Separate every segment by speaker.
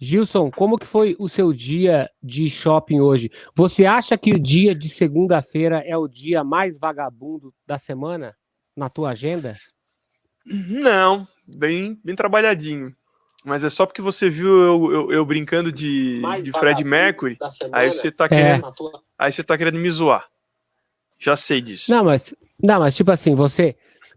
Speaker 1: Gilson, como que foi o seu dia de shopping hoje? Você acha que o dia de segunda-feira é o dia mais vagabundo da semana na tua agenda?
Speaker 2: Não, bem, bem trabalhadinho. Mas é só porque você viu eu, eu, eu brincando de, de Fred Mercury, aí você tá querendo, é. aí você tá querendo me zoar. Já sei disso.
Speaker 1: Não, mas não, mas tipo assim, você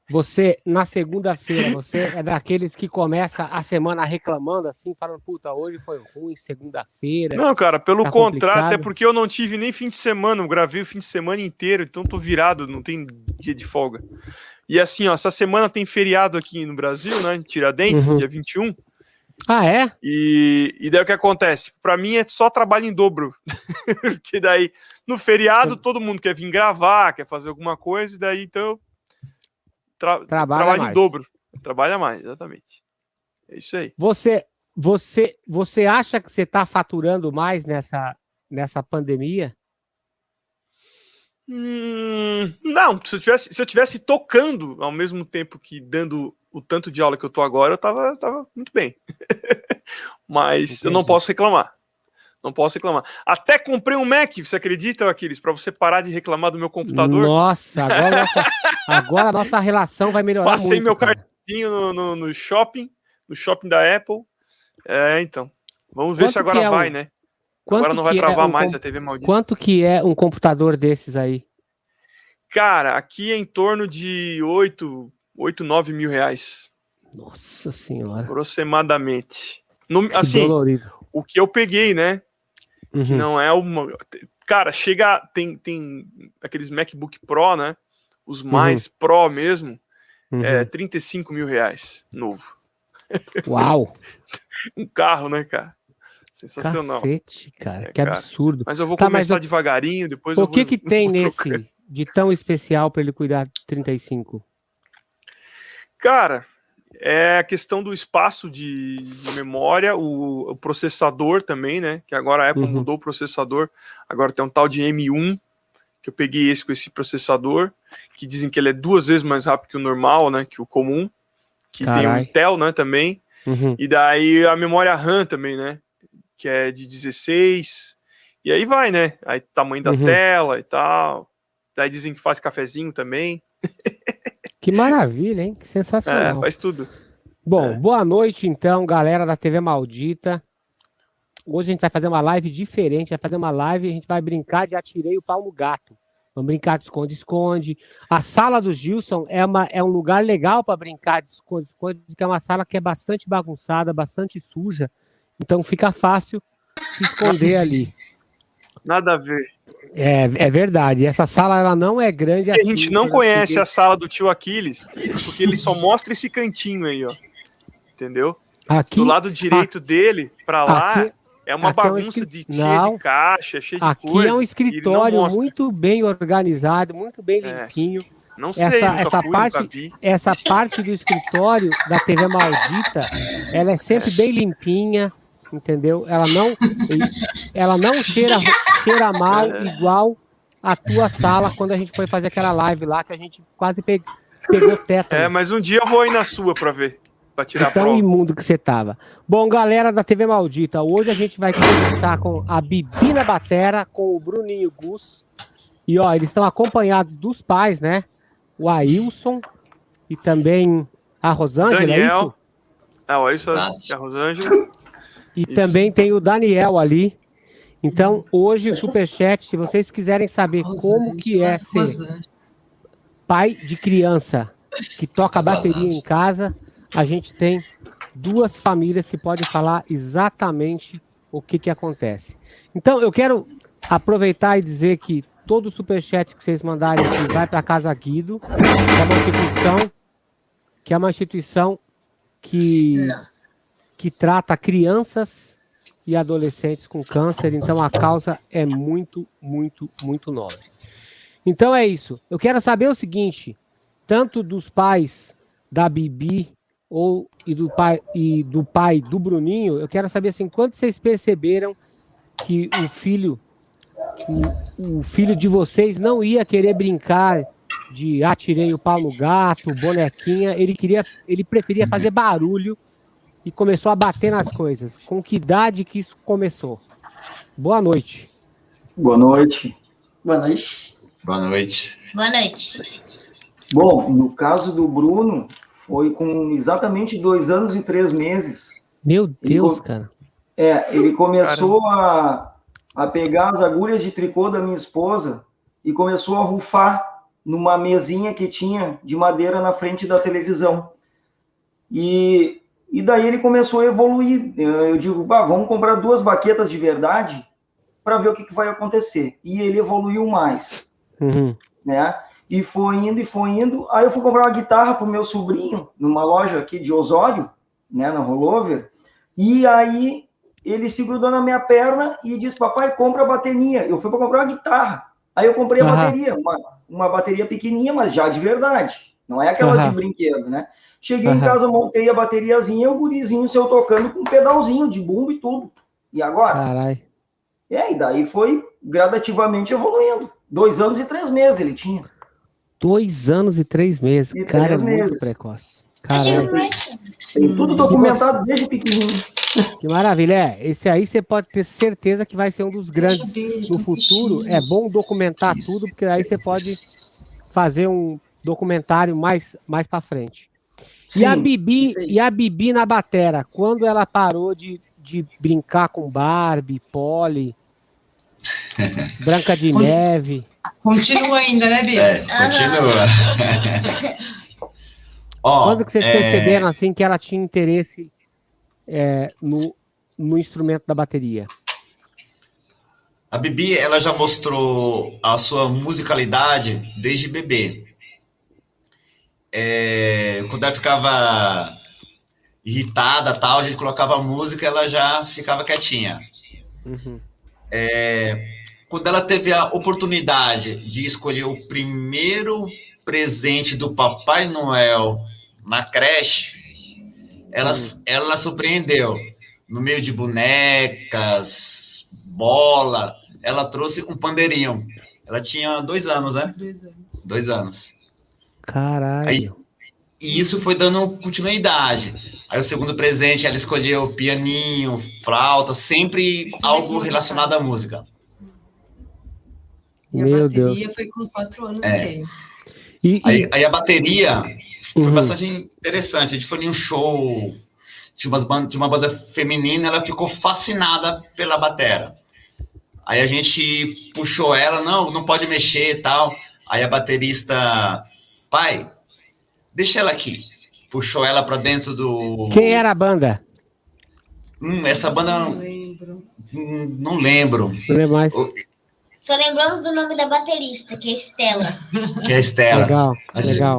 Speaker 1: você, na segunda-feira, você é daqueles que começa a semana reclamando assim, falando, puta, hoje foi ruim, segunda-feira.
Speaker 2: Não, cara, pelo tá contrário, até porque eu não tive nem fim de semana, eu gravei o fim de semana inteiro, então tô virado, não tem dia de folga. E assim, ó, essa semana tem feriado aqui no Brasil, né? Tiradentes, uhum. dia 21.
Speaker 1: Ah, é?
Speaker 2: E, e daí o que acontece? Para mim é só trabalho em dobro. Porque daí, no feriado, todo mundo quer vir gravar, quer fazer alguma coisa, e daí então tra trabalha, trabalha em dobro. Trabalha mais, exatamente. É isso aí.
Speaker 1: Você, você, você acha que você está faturando mais nessa, nessa pandemia?
Speaker 2: Hum, não, se eu, tivesse, se eu tivesse tocando ao mesmo tempo que dando o tanto de aula que eu tô agora, eu tava, tava muito bem. Mas Entendi. eu não posso reclamar. Não posso reclamar. Até comprei um Mac, você acredita, Aquiles? Para você parar de reclamar do meu computador.
Speaker 1: Nossa, agora, nossa, agora a nossa relação vai melhorar
Speaker 2: Passei muito, meu cartãozinho no, no, no, shopping, no shopping da Apple. É, então. Vamos ver quanto se agora é vai, um... né? Quanto agora não vai travar é um mais a TV maldita.
Speaker 1: Quanto que é um computador desses aí?
Speaker 2: Cara, aqui é em torno de 8, 8 9 mil reais.
Speaker 1: Nossa senhora.
Speaker 2: Aproximadamente. No, assim, dolorido. o que eu peguei, né? Uhum. Que não é uma. Cara, chega. Tem, tem aqueles MacBook Pro, né? Os uhum. mais uhum. Pro mesmo. Uhum. É 35 mil reais novo.
Speaker 1: Uau!
Speaker 2: um carro, né, cara? Sensacional.
Speaker 1: Cacete, cara, é, que cara. absurdo.
Speaker 2: Mas eu vou tá, começar eu... devagarinho, depois
Speaker 1: O que vou, que tem nesse de tão especial para ele cuidar 35?
Speaker 2: Cara, é a questão do espaço de, de memória, o, o, processador também, né? Que agora a Apple uhum. mudou o processador, agora tem um tal de M1, que eu peguei esse com esse processador, que dizem que ele é duas vezes mais rápido que o normal, né? Que o comum, que Carai. tem o Intel, né? Também. Uhum. E daí a memória RAM também, né? Que é de 16. E aí vai, né? Aí tamanho da uhum. tela e tal. Daí dizem que faz cafezinho também.
Speaker 1: Que maravilha, hein? Que sensacional.
Speaker 2: É, faz tudo.
Speaker 1: Bom, é. boa noite então, galera da TV Maldita. Hoje a gente vai fazer uma live diferente, vai fazer uma live, a gente vai brincar de atirei o pau no gato. Vamos brincar de esconde-esconde. A sala do Gilson é, uma, é um lugar legal para brincar de esconde-esconde, porque é uma sala que é bastante bagunçada, bastante suja. Então fica fácil se esconder ali.
Speaker 2: Nada a ver.
Speaker 1: É, é verdade. Essa sala ela não é grande
Speaker 2: assim. A gente não conhece a sala do tio Aquiles, porque ele só mostra esse cantinho aí, ó. Entendeu? Aqui, do lado direito aqui, dele, para lá, aqui, é uma bagunça é um de, não, de caixa, cheio de
Speaker 1: aqui coisa. Aqui é um escritório muito bem organizado, muito bem é. limpinho.
Speaker 2: Não sei,
Speaker 1: essa, essa fui, parte, essa parte do escritório da TV Maldita, ela é sempre bem limpinha, entendeu? Ela não, ela não cheira, cheira mal igual a tua sala quando a gente foi fazer aquela live lá que a gente quase pe pegou teto.
Speaker 2: É, mas um dia eu vou aí na sua para ver. Pra tirar
Speaker 1: Tão imundo que você tava. Bom, galera da TV Maldita, hoje a gente vai conversar com a Bibina Batera, com o Bruninho Gus. E ó, eles estão acompanhados dos pais, né? O Ailson e também a Rosângela,
Speaker 2: é Daniel. é isso? O Ailson e a Rosângela.
Speaker 1: E Isso. também tem o Daniel ali. Então, hoje o Superchat, se vocês quiserem saber como que é ser pai de criança que toca bateria em casa, a gente tem duas famílias que podem falar exatamente o que, que acontece. Então, eu quero aproveitar e dizer que todo o superchat que vocês mandarem aqui vai para a Casa Guido, que é uma instituição que é uma instituição que que trata crianças e adolescentes com câncer, então a causa é muito, muito, muito nobre. Então é isso. Eu quero saber o seguinte: tanto dos pais da Bibi ou e do pai e do pai do Bruninho, eu quero saber assim, quando vocês perceberam que o filho o, o filho de vocês não ia querer brincar de atirei o pau no gato, bonequinha, ele queria, ele preferia fazer barulho e começou a bater nas coisas? Com que idade que isso começou? Boa noite.
Speaker 3: Boa noite.
Speaker 4: Boa noite.
Speaker 5: Boa noite.
Speaker 6: Boa noite.
Speaker 3: Bom, no caso do Bruno, foi com exatamente dois anos e três meses.
Speaker 1: Meu Deus, ele, cara.
Speaker 3: É, ele começou a, a pegar as agulhas de tricô da minha esposa e começou a rufar numa mesinha que tinha de madeira na frente da televisão. E, e daí ele começou a evoluir. Eu digo, bah, vamos comprar duas baquetas de verdade para ver o que, que, vai acontecer. E ele evoluiu mais. Uhum. Né? E foi indo e foi indo. Aí eu fui comprar uma guitarra para o meu sobrinho, numa loja aqui de Osório, né, na Rollover. E aí ele se grudou na minha perna e disse: Papai, compra a bateria. Eu fui para comprar uma guitarra. Aí eu comprei a uhum. bateria, uma, uma bateria pequenininha, mas já de verdade. Não é aquela uhum. de brinquedo, né? Cheguei uhum. em casa, montei a bateriazinha, o gurizinho seu tocando com um pedalzinho de bumbo e tudo. E agora?
Speaker 1: Caralho.
Speaker 3: É, e daí foi gradativamente evoluindo. Dois anos e três meses ele tinha.
Speaker 1: Dois anos e três meses. E Cara, três é muito precoce. Caralho.
Speaker 3: Tem tudo documentado você... desde pequenininho.
Speaker 1: Que maravilha. É, esse aí você pode ter certeza que vai ser um dos grandes ver, no futuro. É bom documentar Isso. tudo, porque aí você pode fazer um documentário mais, mais para frente. Sim, e a Bibi e a Bibi na batera, quando ela parou de, de brincar com Barbie, Polly, Branca de Neve.
Speaker 4: Continua ainda, né, Bibi? É,
Speaker 5: continua.
Speaker 1: Quando que vocês é... perceberam assim que ela tinha interesse é, no, no instrumento da bateria?
Speaker 5: A Bibi, ela já mostrou a sua musicalidade desde bebê. É, quando ela ficava irritada, tal, a gente colocava música, ela já ficava quietinha. Uhum. É, quando ela teve a oportunidade de escolher o primeiro presente do Papai Noel na creche, ela, hum. ela surpreendeu. No meio de bonecas, bola, ela trouxe um pandeirinho. Ela tinha dois anos, né? Dois anos. Dois anos.
Speaker 1: Caralho. Aí,
Speaker 5: e isso foi dando continuidade. Aí o segundo presente, ela escolheu pianinho, flauta, sempre algo relacionado à música.
Speaker 4: E a Meu bateria Deus. foi com quatro anos é. e meio.
Speaker 5: E. Aí, aí, a bateria foi uhum. bastante interessante. A gente foi em um show de, umas band de uma banda feminina, ela ficou fascinada pela batera. Aí a gente puxou ela, não, não pode mexer e tal. Aí a baterista, pai, deixa ela aqui. Puxou ela para dentro do.
Speaker 1: Quem era a banda?
Speaker 5: Hum, essa banda. Não lembro. Hum, não lembro.
Speaker 1: Não lembro mais.
Speaker 6: Só lembramos do nome da baterista, que é Estela.
Speaker 5: Que é Estela.
Speaker 1: Legal, legal.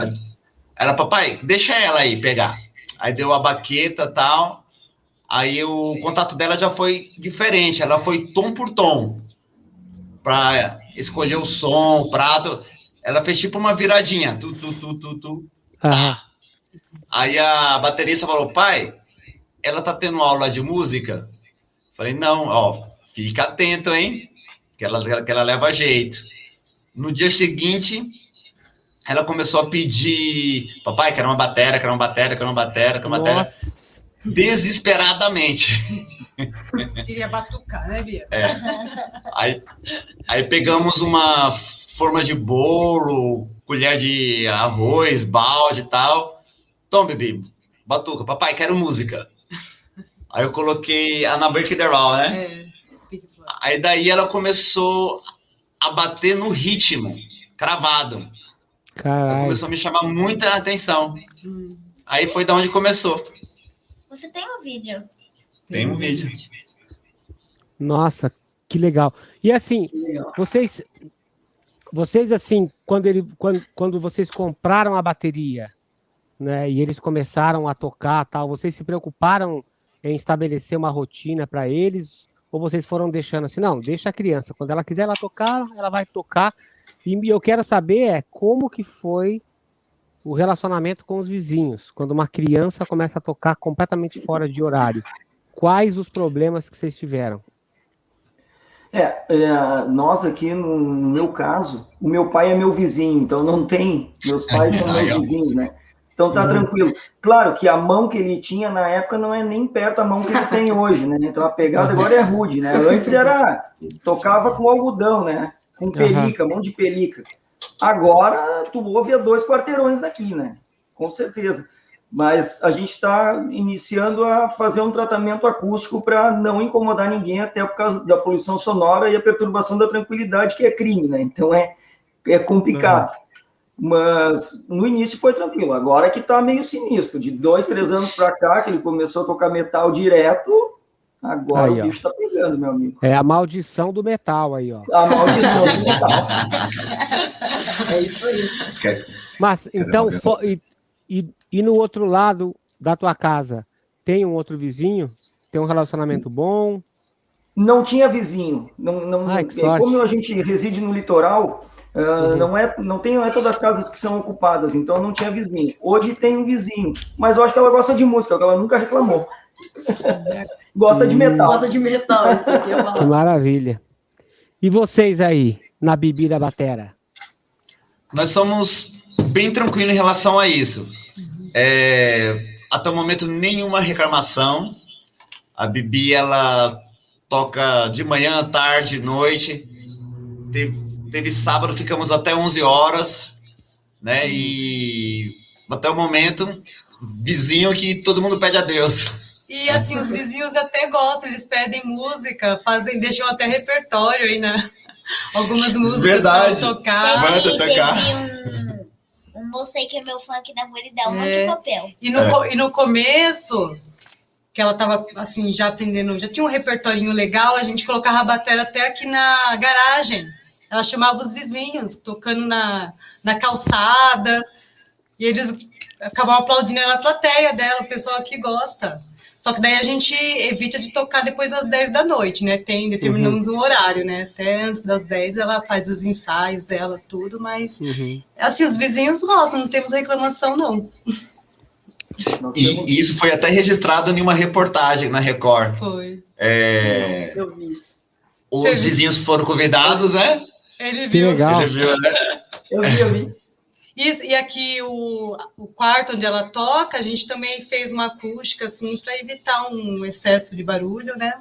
Speaker 5: Ela, papai, deixa ela aí pegar. Aí deu a baqueta tal. Aí o contato dela já foi diferente. Ela foi tom por tom. Para escolher o som, o prato. Ela fez tipo uma viradinha. Tu, tu, tu, tu, tu. Tá. Aí a baterista falou, pai, ela tá tendo aula de música? Falei, não, ó, fica atento, hein? Que ela, que ela leva jeito. No dia seguinte, ela começou a pedir, papai, quero uma bateria, quero uma bateria, quero uma bateria, quero uma bateria. Desesperadamente.
Speaker 4: Queria batucar, né, Bia?
Speaker 5: É. Aí, aí pegamos uma forma de bolo, colher de arroz, balde e tal. Tom, bebê, batuca. Papai, quero música. Aí eu coloquei a Number Kiderall, né? É. Aí daí ela começou a bater no ritmo, cravado. Começou a me chamar muita atenção. Hum. Aí foi da onde começou.
Speaker 6: Você tem um vídeo?
Speaker 5: Tem um vídeo.
Speaker 1: Nossa, que legal. E assim, legal. vocês vocês assim, quando ele quando, quando vocês compraram a bateria, né, e eles começaram a tocar, tal, vocês se preocuparam em estabelecer uma rotina para eles ou vocês foram deixando assim, não, deixa a criança, quando ela quiser ela tocar, ela vai tocar. E eu quero saber é como que foi o relacionamento com os vizinhos, quando uma criança começa a tocar completamente fora de horário. Quais os problemas que vocês tiveram?
Speaker 3: É, é, nós aqui, no, no, meu caso, o meu pai é meu vizinho, então não tem, meus pais são meus vizinhos, né? Então tá uhum. tranquilo. Claro que a mão que ele tinha na época não é nem perto a mão que ele tem hoje, né? Então a pegada uhum. agora é rude, né? Antes era tocava com algodão, né? Com pelica, uhum. mão de pelica. Agora tu ouve a dois quarteirões daqui, né? Com certeza. Mas a gente está iniciando a fazer um tratamento acústico para não incomodar ninguém, até por causa da poluição sonora e a perturbação da tranquilidade, que é crime, né? Então é, é complicado. Uhum. Mas no início foi tranquilo. Agora que tá meio sinistro. De dois, três anos para cá, que ele começou a tocar metal direto, agora aí, o bicho ó. tá pegando, meu amigo.
Speaker 1: É a maldição do metal aí, ó.
Speaker 3: A maldição do metal. é isso aí.
Speaker 1: Mas, então, e, e, e no outro lado da tua casa, tem um outro vizinho? Tem um relacionamento bom?
Speaker 3: Não tinha vizinho. Não, não, Ai, como a gente reside no litoral, Uh, uhum. Não é, não tem não é todas as casas que são ocupadas, então não tinha vizinho. Hoje tem um vizinho, mas eu acho que ela gosta de música, ela nunca reclamou. Gosta de metal.
Speaker 4: Gosta de metal, isso aqui é
Speaker 1: Que maravilha. E vocês aí, na bebida batera?
Speaker 5: Nós somos bem tranquilos em relação a isso. É, até o momento, nenhuma reclamação. A Bibi, ela toca de manhã, tarde, noite. Teve teve sábado, ficamos até 11 horas, né? E até o momento, vizinho que todo mundo pede a Deus.
Speaker 4: E assim, os vizinhos até gostam, eles pedem música, fazem, deixam até repertório aí, né? Algumas músicas
Speaker 5: Verdade.
Speaker 4: para tocar.
Speaker 6: Vai tocar. Um, um moço aí que é meu fã aqui na rua, ele dá um é. monte de é. papel.
Speaker 4: E no, é. e no começo, que ela tava assim, já aprendendo, já tinha um repertório legal, a gente colocava a bateria até aqui na garagem. Ela chamava os vizinhos, tocando na, na calçada, e eles acabavam aplaudindo na plateia dela, o pessoal que gosta. Só que daí a gente evita de tocar depois das 10 da noite, né? Tem, determinamos uhum. um horário, né? Até antes das 10 ela faz os ensaios dela, tudo, mas uhum. assim, os vizinhos gostam, não temos reclamação, não.
Speaker 5: E isso foi até registrado em uma reportagem na Record.
Speaker 4: Foi.
Speaker 5: É...
Speaker 4: Eu vi isso.
Speaker 5: Os vizinhos foram convidados, né?
Speaker 4: Ele viu.
Speaker 1: Que legal.
Speaker 5: Ele viu, né?
Speaker 3: Eu vi, eu vi.
Speaker 4: Isso, e aqui o, o quarto onde ela toca, a gente também fez uma acústica, assim, para evitar um excesso de barulho, né?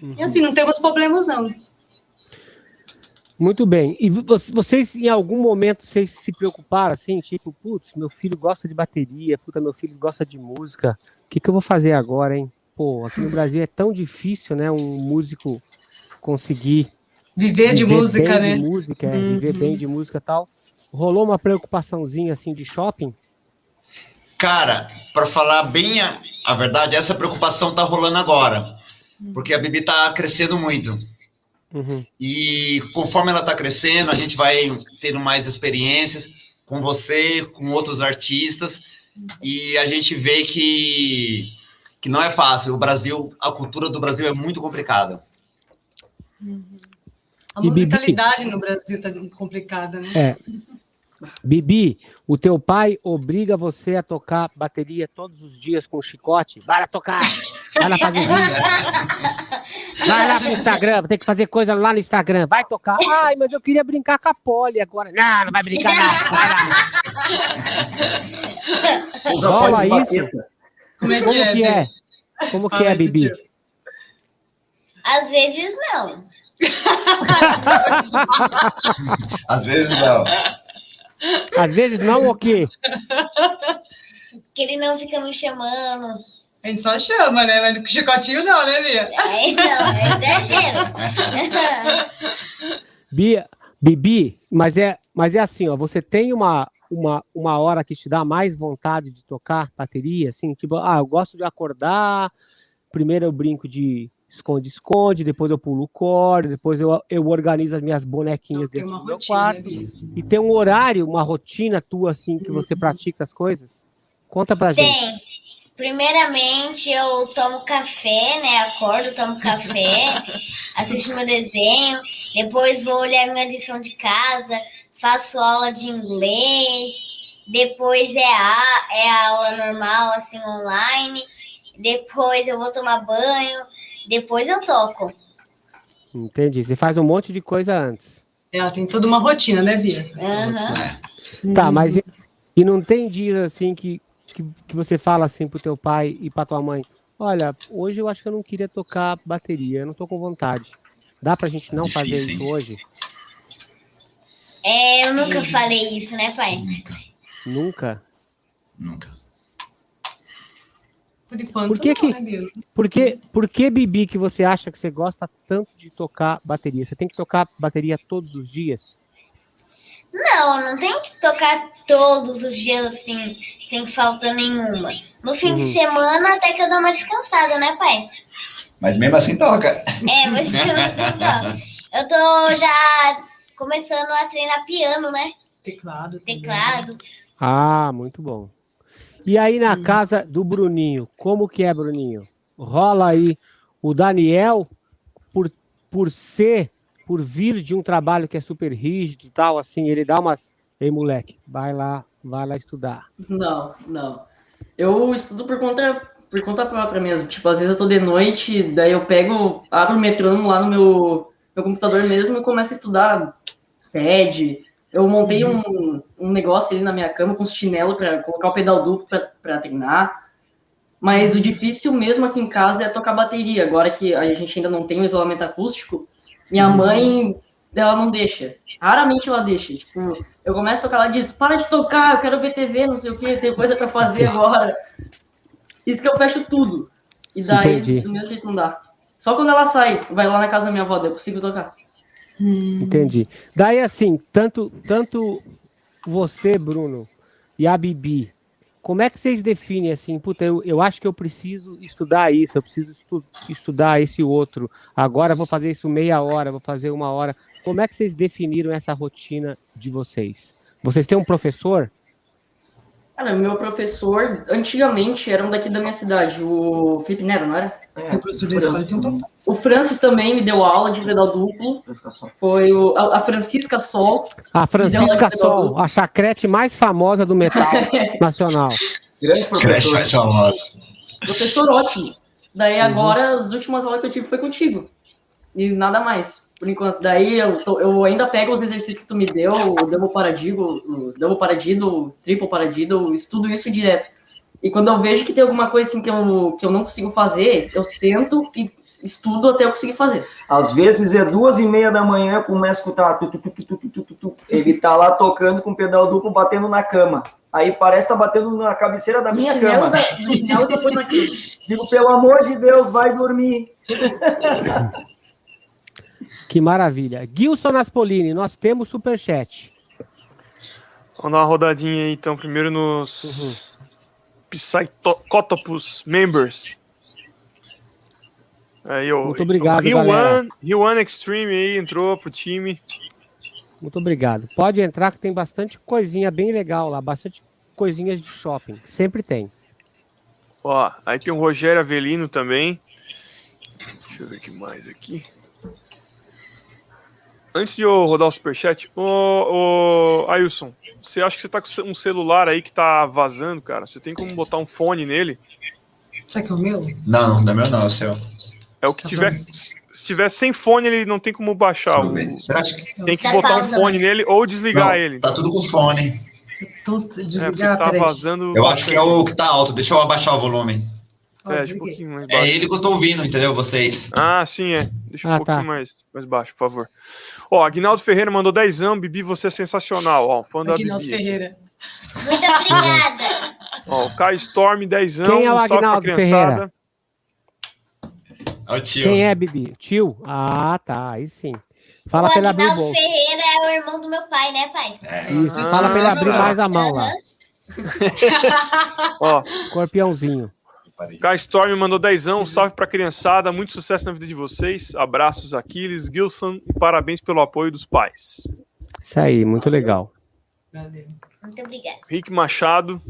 Speaker 4: Uhum. E assim, não temos problemas, não.
Speaker 1: Muito bem. E vocês, em algum momento, vocês se preocuparam, assim, tipo, putz, meu filho gosta de bateria, puta, meu filho gosta de música, o que, que eu vou fazer agora, hein? Pô, aqui no Brasil é tão difícil, né, um músico conseguir
Speaker 4: Viver de música, né?
Speaker 1: De música, uhum. viver bem de música e tal. Rolou uma preocupaçãozinha assim de shopping?
Speaker 5: Cara, para falar bem a, a, verdade, essa preocupação tá rolando agora. Porque a Bibi tá crescendo muito. Uhum. E conforme ela tá crescendo, a gente vai tendo mais experiências com você, com outros artistas. E a gente vê que, que não é fácil. O Brasil, a cultura do Brasil é muito complicada.
Speaker 4: Uhum. A musicalidade Bibi, no Brasil tá complicada, né? É.
Speaker 1: Bibi, o teu pai obriga você a tocar bateria todos os dias com chicote? Vai lá tocar! Vai lá fazer vídeo! Vai lá pro Instagram, tem que fazer coisa lá no Instagram. Vai tocar. Ai, mas eu queria brincar com a Poli agora. Não, não vai brincar nada. Vai lá. Rola isso?
Speaker 4: Como é que Como
Speaker 1: é? Que é? Como que é, Bibi?
Speaker 6: Às vezes não.
Speaker 5: Às vezes não.
Speaker 1: Às vezes não o quê?
Speaker 6: Que ele não fica me chamando.
Speaker 4: A gente só chama, né? Mas com chicotinho não, né, Bia?
Speaker 6: É, não, é exagero.
Speaker 1: Bia, Bibi, mas é, mas é assim, ó, você tem uma, uma, uma hora que te dá mais vontade de tocar bateria, assim, tipo, ah, eu gosto de acordar, primeiro eu brinco de esconde-esconde, depois eu pulo o core, depois eu, eu organizo as minhas bonequinhas dentro do meu quarto. E tem um horário, uma rotina tua, assim, que você uhum. pratica as coisas? Conta pra
Speaker 6: tem.
Speaker 1: gente.
Speaker 6: Tem. Primeiramente, eu tomo café, né? Acordo, tomo café, assisto meu desenho, depois vou olhar minha lição de casa, faço aula de inglês, depois é a, é a aula normal, assim, online, depois eu vou tomar banho, depois eu toco.
Speaker 1: Entendi. Você faz um monte de coisa antes.
Speaker 4: Ela tem toda uma rotina, né, Bia?
Speaker 6: Uhum.
Speaker 1: Tá, mas e, e não tem dias assim que que, que você fala assim pro teu pai e pra tua mãe? Olha, hoje eu acho que eu não queria tocar bateria, eu não tô com vontade. Dá pra gente não Difícil, fazer isso hein? hoje?
Speaker 6: É, eu nunca falei isso, né, pai?
Speaker 1: Nunca. Nunca?
Speaker 5: Nunca.
Speaker 1: Por enquanto, por que, não, que, né, por, que, por que, Bibi, que você acha que você gosta tanto de tocar bateria? Você tem que tocar bateria todos os dias?
Speaker 6: Não, não tem que tocar todos os dias assim, sem falta nenhuma. No fim uhum. de semana até que eu dou uma descansada, né, pai?
Speaker 5: Mas mesmo assim toca.
Speaker 6: É, mas mesmo assim toca. Eu tô já começando a treinar piano, né?
Speaker 4: Teclado.
Speaker 6: Teclado.
Speaker 1: Ah, muito bom. E aí na casa do Bruninho, como que é, Bruninho? Rola aí o Daniel, por, por ser, por vir de um trabalho que é super rígido e tal, assim, ele dá umas. Ei, moleque, vai lá, vai lá estudar.
Speaker 7: Não, não. Eu estudo por conta, por conta própria mesmo. Tipo, às vezes eu tô de noite, daí eu pego, abro o metrônomo lá no meu, meu computador mesmo e começo a estudar TED, eu montei uhum. um, um negócio ali na minha cama com chinelo para colocar o pedal duplo para treinar. Mas o difícil mesmo aqui em casa é tocar bateria. Agora que a gente ainda não tem o isolamento acústico, minha uhum. mãe, ela não deixa. Raramente ela deixa. Tipo, eu começo a tocar, ela diz: para de tocar, eu quero ver TV, não sei o que, tem coisa para fazer agora. Isso que eu fecho tudo. E daí, Entendi. do mesmo jeito não dá. Só quando ela sai, vai lá na casa da minha avó, eu consigo tocar.
Speaker 1: Hum. Entendi. Daí, assim, tanto, tanto você, Bruno, e a Bibi, como é que vocês definem assim? Puta, eu, eu acho que eu preciso estudar isso, eu preciso estu estudar esse outro. Agora vou fazer isso meia hora, vou fazer uma hora. Como é que vocês definiram essa rotina de vocês? Vocês têm um professor?
Speaker 7: Cara, meu professor, antigamente, era um daqui da minha cidade, o Felipe Nero, não era? É, o escola O Francis também me deu aula de pedal duplo. Foi o, a, a Francisca Sol.
Speaker 1: A Francisca Sol, a chacrete mais famosa do metal nacional.
Speaker 5: Grande professor. mais famosa.
Speaker 7: Professor ótimo. Daí uhum. agora, as últimas aulas que eu tive foi contigo. E nada mais por enquanto. Daí eu, tô, eu ainda pego os exercícios que tu me deu, o double paradido, o double paradido, o triple paradido, estudo isso direto. E quando eu vejo que tem alguma coisa assim que eu, que eu não consigo fazer, eu sento e estudo até eu conseguir fazer.
Speaker 3: Às vezes é duas e meia da manhã, começa a escutar. Tu, tu, tu, Ele tá lá tocando com o pedal duplo, batendo na cama. Aí parece que tá batendo na cabeceira da minha cama. Da, chinelo depois na cama. Digo, pelo amor de Deus, vai dormir.
Speaker 1: Que maravilha. Gilson Aspolini, nós temos superchat.
Speaker 2: Vamos dar uma rodadinha aí, então, primeiro nos uhum. Psychotopus Members.
Speaker 1: Aí, Muito obrigado, Rio galera. One,
Speaker 2: Rio One Extreme aí entrou pro time.
Speaker 1: Muito obrigado. Pode entrar que tem bastante coisinha bem legal lá, bastante coisinhas de shopping. Sempre tem.
Speaker 2: Ó, aí tem o Rogério Avelino também. Deixa eu ver o que mais aqui. Antes de eu rodar o superchat, ô, ô Ailson, você acha que você tá com um celular aí que tá vazando, cara? Você tem como botar um fone nele?
Speaker 4: Será que é o meu?
Speaker 5: Não, não é meu não, é o seu.
Speaker 2: É o que tá tiver. Se tiver sem fone, ele não tem como baixar. O... Você acha que... Tem que botar um fone nele ou desligar não, ele.
Speaker 5: Tá tudo com fone.
Speaker 4: Então, desligar, é,
Speaker 2: tá vazando.
Speaker 5: Eu acho que é o que tá alto. Deixa eu abaixar o volume.
Speaker 2: É, um pouquinho mais
Speaker 5: baixo. É ele que eu tô ouvindo, entendeu? Vocês.
Speaker 2: Ah, sim, é. Deixa um ah, pouquinho tá. mais, mais baixo, por favor. Ó, Aguinaldo Ferreira mandou dezão. Bibi, você é sensacional. Ó, fã da Aguinaldo Bibi. Ferreira.
Speaker 6: Muito obrigada.
Speaker 2: Ó, o Kai Storm, dezão.
Speaker 1: Quem é o Aguinaldo Ferreira?
Speaker 5: É o tio.
Speaker 1: Quem é, Bibi? Tio? Ah, tá. Aí sim. Fala pra ele abrir o bolso.
Speaker 6: Ferreira é o irmão do meu pai, né, pai?
Speaker 1: É. Isso. Ah, Fala pra ele abrir mais a mão lá. Ó, escorpiãozinho.
Speaker 2: K Storm mandou dezão, salve pra criançada, muito sucesso na vida de vocês. Abraços, Aquiles, Gilson e parabéns pelo apoio dos pais.
Speaker 1: Isso aí, muito legal.
Speaker 6: Valeu. Muito obrigado.
Speaker 2: Rick Machado,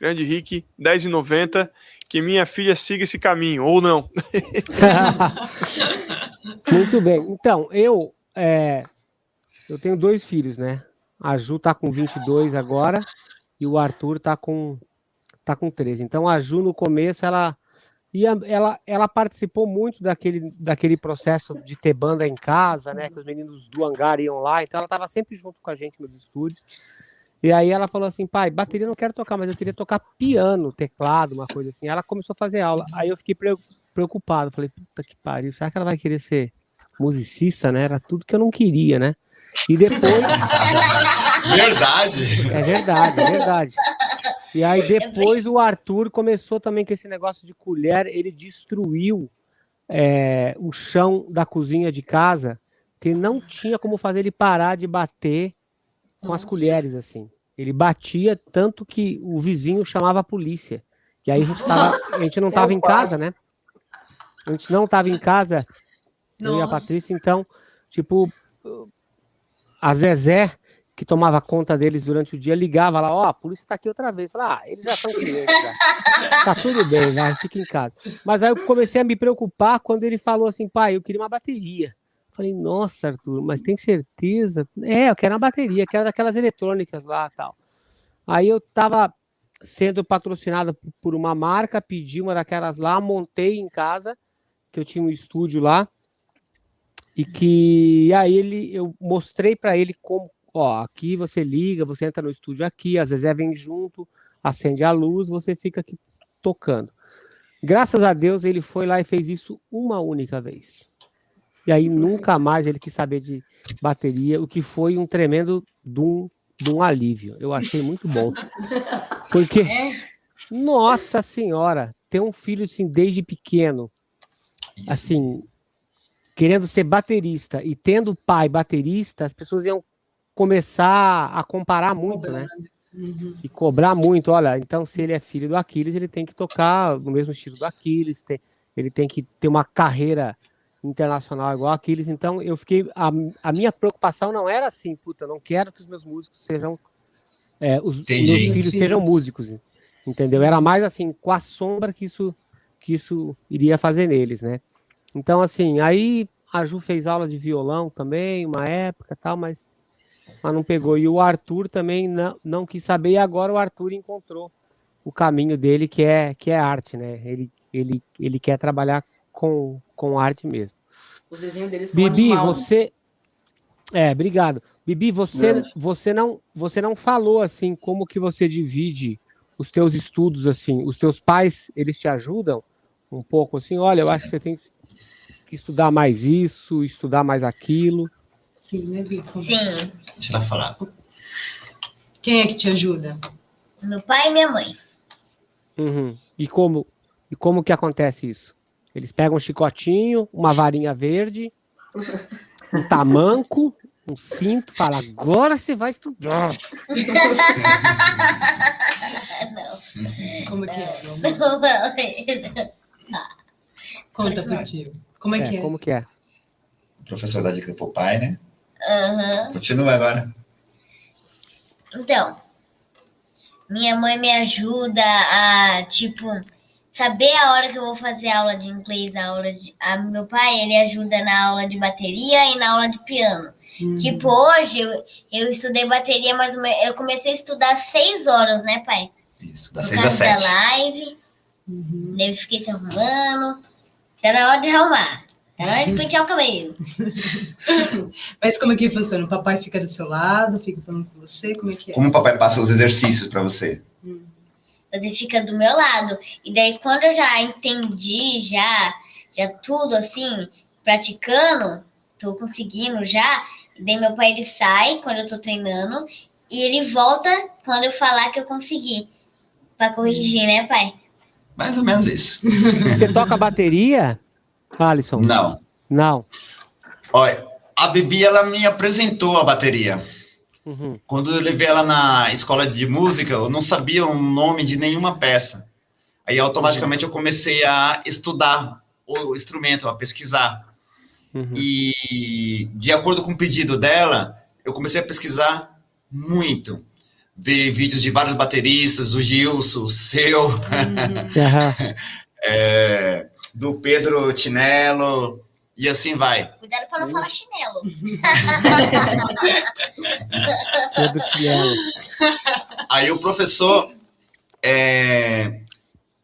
Speaker 2: grande Rick, 10,90. Que minha filha siga esse caminho, ou não.
Speaker 1: muito bem. Então, eu, é, eu tenho dois filhos, né? A Ju tá com 22 agora e o Arthur tá com tá com 13. Então a Ju no começo ela ia, ela, ela participou muito daquele, daquele processo de ter banda em casa, né? Que os meninos do hangar iam lá, então ela estava sempre junto com a gente nos estúdios. E aí ela falou assim, pai, bateria eu não quero tocar, mas eu queria tocar piano, teclado, uma coisa assim. Ela começou a fazer aula. Aí eu fiquei preocupado. Falei, puta que pariu, será que ela vai querer ser musicista, né? Era tudo que eu não queria, né? E depois.
Speaker 5: Verdade.
Speaker 1: É verdade, é verdade. E aí depois o Arthur começou também com esse negócio de colher, ele destruiu é, o chão da cozinha de casa, que não tinha como fazer ele parar de bater com Nossa. as colheres, assim. Ele batia tanto que o vizinho chamava a polícia. E aí a gente, tava, a gente não estava em casa, né? A gente não estava em casa, Nossa. eu e a Patrícia, então, tipo, a Zezé, que tomava conta deles durante o dia, ligava lá, ó, oh, a polícia está aqui outra vez. Falei, ah, eles já são clientes, já. tá tudo bem, vai, fica em casa. Mas aí eu comecei a me preocupar quando ele falou assim, pai, eu queria uma bateria. Falei, nossa, Arthur, mas tem certeza? É, eu quero uma bateria, quero daquelas eletrônicas lá tal. Aí eu tava sendo patrocinado por uma marca, pedi uma daquelas lá, montei em casa, que eu tinha um estúdio lá, e que aí ele, eu mostrei para ele como, ó, aqui você liga, você entra no estúdio aqui, às vezes é vem junto, acende a luz, você fica aqui tocando. Graças a Deus ele foi lá e fez isso uma única vez. E aí nunca mais ele quis saber de bateria, o que foi um tremendo de um, de um alívio. Eu achei muito bom. Porque, é. nossa senhora, ter um filho assim desde pequeno, assim, querendo ser baterista e tendo pai baterista, as pessoas iam começar a comparar muito, né? Uhum. E cobrar muito. Olha, então se ele é filho do Aquiles, ele tem que tocar no mesmo estilo do Aquiles, tem, ele tem que ter uma carreira internacional igual Aquiles. Então eu fiquei. A, a minha preocupação não era assim, puta, não quero que os meus músicos sejam. É, os Entendi. meus filhos sejam músicos. Entendeu? Era mais assim, com a sombra que isso, que isso iria fazer neles, né? Então, assim, aí a Ju fez aula de violão também, uma época tal, mas, mas não pegou. E o Arthur também não, não quis saber, e agora o Arthur encontrou o caminho dele, que é, que é arte, né? Ele, ele, ele quer trabalhar com, com arte mesmo.
Speaker 7: Os desenhos dele são
Speaker 1: Bibi, animal, você. Né? É, obrigado. Bibi, você, você, não, você não falou assim como que você divide os teus estudos assim. Os teus pais, eles te ajudam um pouco assim? Olha, eu acho que você tem que estudar mais isso, estudar mais aquilo.
Speaker 4: Sim, né, Vitor?
Speaker 6: Sim.
Speaker 5: Deixa ela falar.
Speaker 4: Quem é que te ajuda?
Speaker 6: Meu pai e minha mãe.
Speaker 1: Uhum. E como e como que acontece isso? Eles pegam um chicotinho, uma varinha verde, um tamanco, um cinto, fala, agora você vai estudar.
Speaker 4: Não. Como que é? Não, não, Conta pro tio. Como é, é, que é?
Speaker 1: Como que é?
Speaker 5: O professor dá dica pro pai, né?
Speaker 6: Uhum.
Speaker 5: Continua agora.
Speaker 6: Então, minha mãe me ajuda a, tipo, saber a hora que eu vou fazer aula de inglês, a aula de. A, meu pai, ele ajuda na aula de bateria e na aula de piano. Uhum. Tipo, hoje eu, eu estudei bateria, mas eu comecei a estudar às seis horas, né, pai?
Speaker 5: Isso, das seis às sete.
Speaker 6: da live. Uhum. Daí eu fiquei se arrumando. Tá na hora de arrumar. Na hora de pentear o cabelo.
Speaker 4: Mas como é que funciona? O papai fica do seu lado, fica falando com você? Como é que é?
Speaker 5: Como o papai passa os exercícios para você? Hum
Speaker 6: você fica do meu lado. E daí, quando eu já entendi, já, já tudo assim, praticando, tô conseguindo já, daí meu pai ele sai quando eu tô treinando e ele volta quando eu falar que eu consegui. Pra corrigir, né, pai?
Speaker 5: Mais ou menos isso.
Speaker 1: Você toca bateria, Alisson?
Speaker 5: Não.
Speaker 1: Não.
Speaker 5: Olha, a Bibi, ela me apresentou a bateria. Uhum. Quando eu levei ela na escola de música, eu não sabia o nome de nenhuma peça. Aí automaticamente eu comecei a estudar o instrumento, a pesquisar. Uhum. E de acordo com o pedido dela, eu comecei a pesquisar muito. Ver vídeos de vários bateristas, do Gilson, seu, uhum. é, do Pedro Tinello, e assim vai.
Speaker 6: Cuidado para não hum. falar chinelo.
Speaker 1: Todo chinelo.
Speaker 5: Aí o professor. É,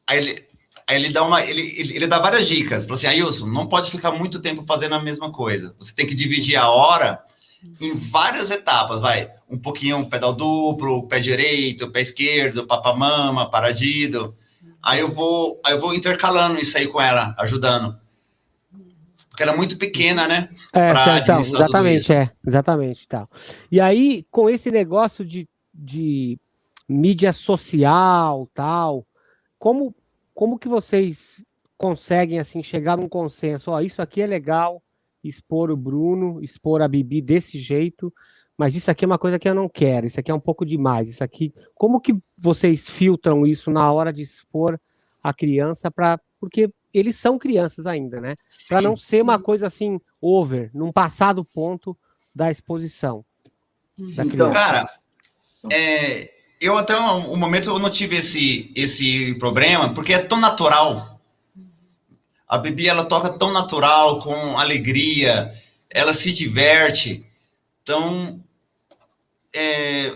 Speaker 5: aí ele, aí ele dá uma. Ele, ele, ele dá várias dicas. Falou assim, Ailson, não pode ficar muito tempo fazendo a mesma coisa. Você tem que dividir a hora em várias etapas, vai. Um pouquinho pedal duplo, pé direito, pé esquerdo, papamama, paradido. Aí eu vou, aí eu vou intercalando isso aí com ela, ajudando. Porque ela é muito pequena, né?
Speaker 1: É, então, exatamente, é, exatamente, tal. E aí, com esse negócio de, de mídia social, tal, como como que vocês conseguem assim chegar num consenso? Ó, isso aqui é legal, expor o Bruno, expor a Bibi desse jeito, mas isso aqui é uma coisa que eu não quero, isso aqui é um pouco demais, isso aqui. Como que vocês filtram isso na hora de expor a criança para porque eles são crianças ainda, né? Para não ser sim. uma coisa assim over, num passado ponto da exposição.
Speaker 5: Da então, cara, é, eu até o um momento eu não tive esse esse problema porque é tão natural a Bibi ela toca tão natural, com alegria, ela se diverte. Então, é,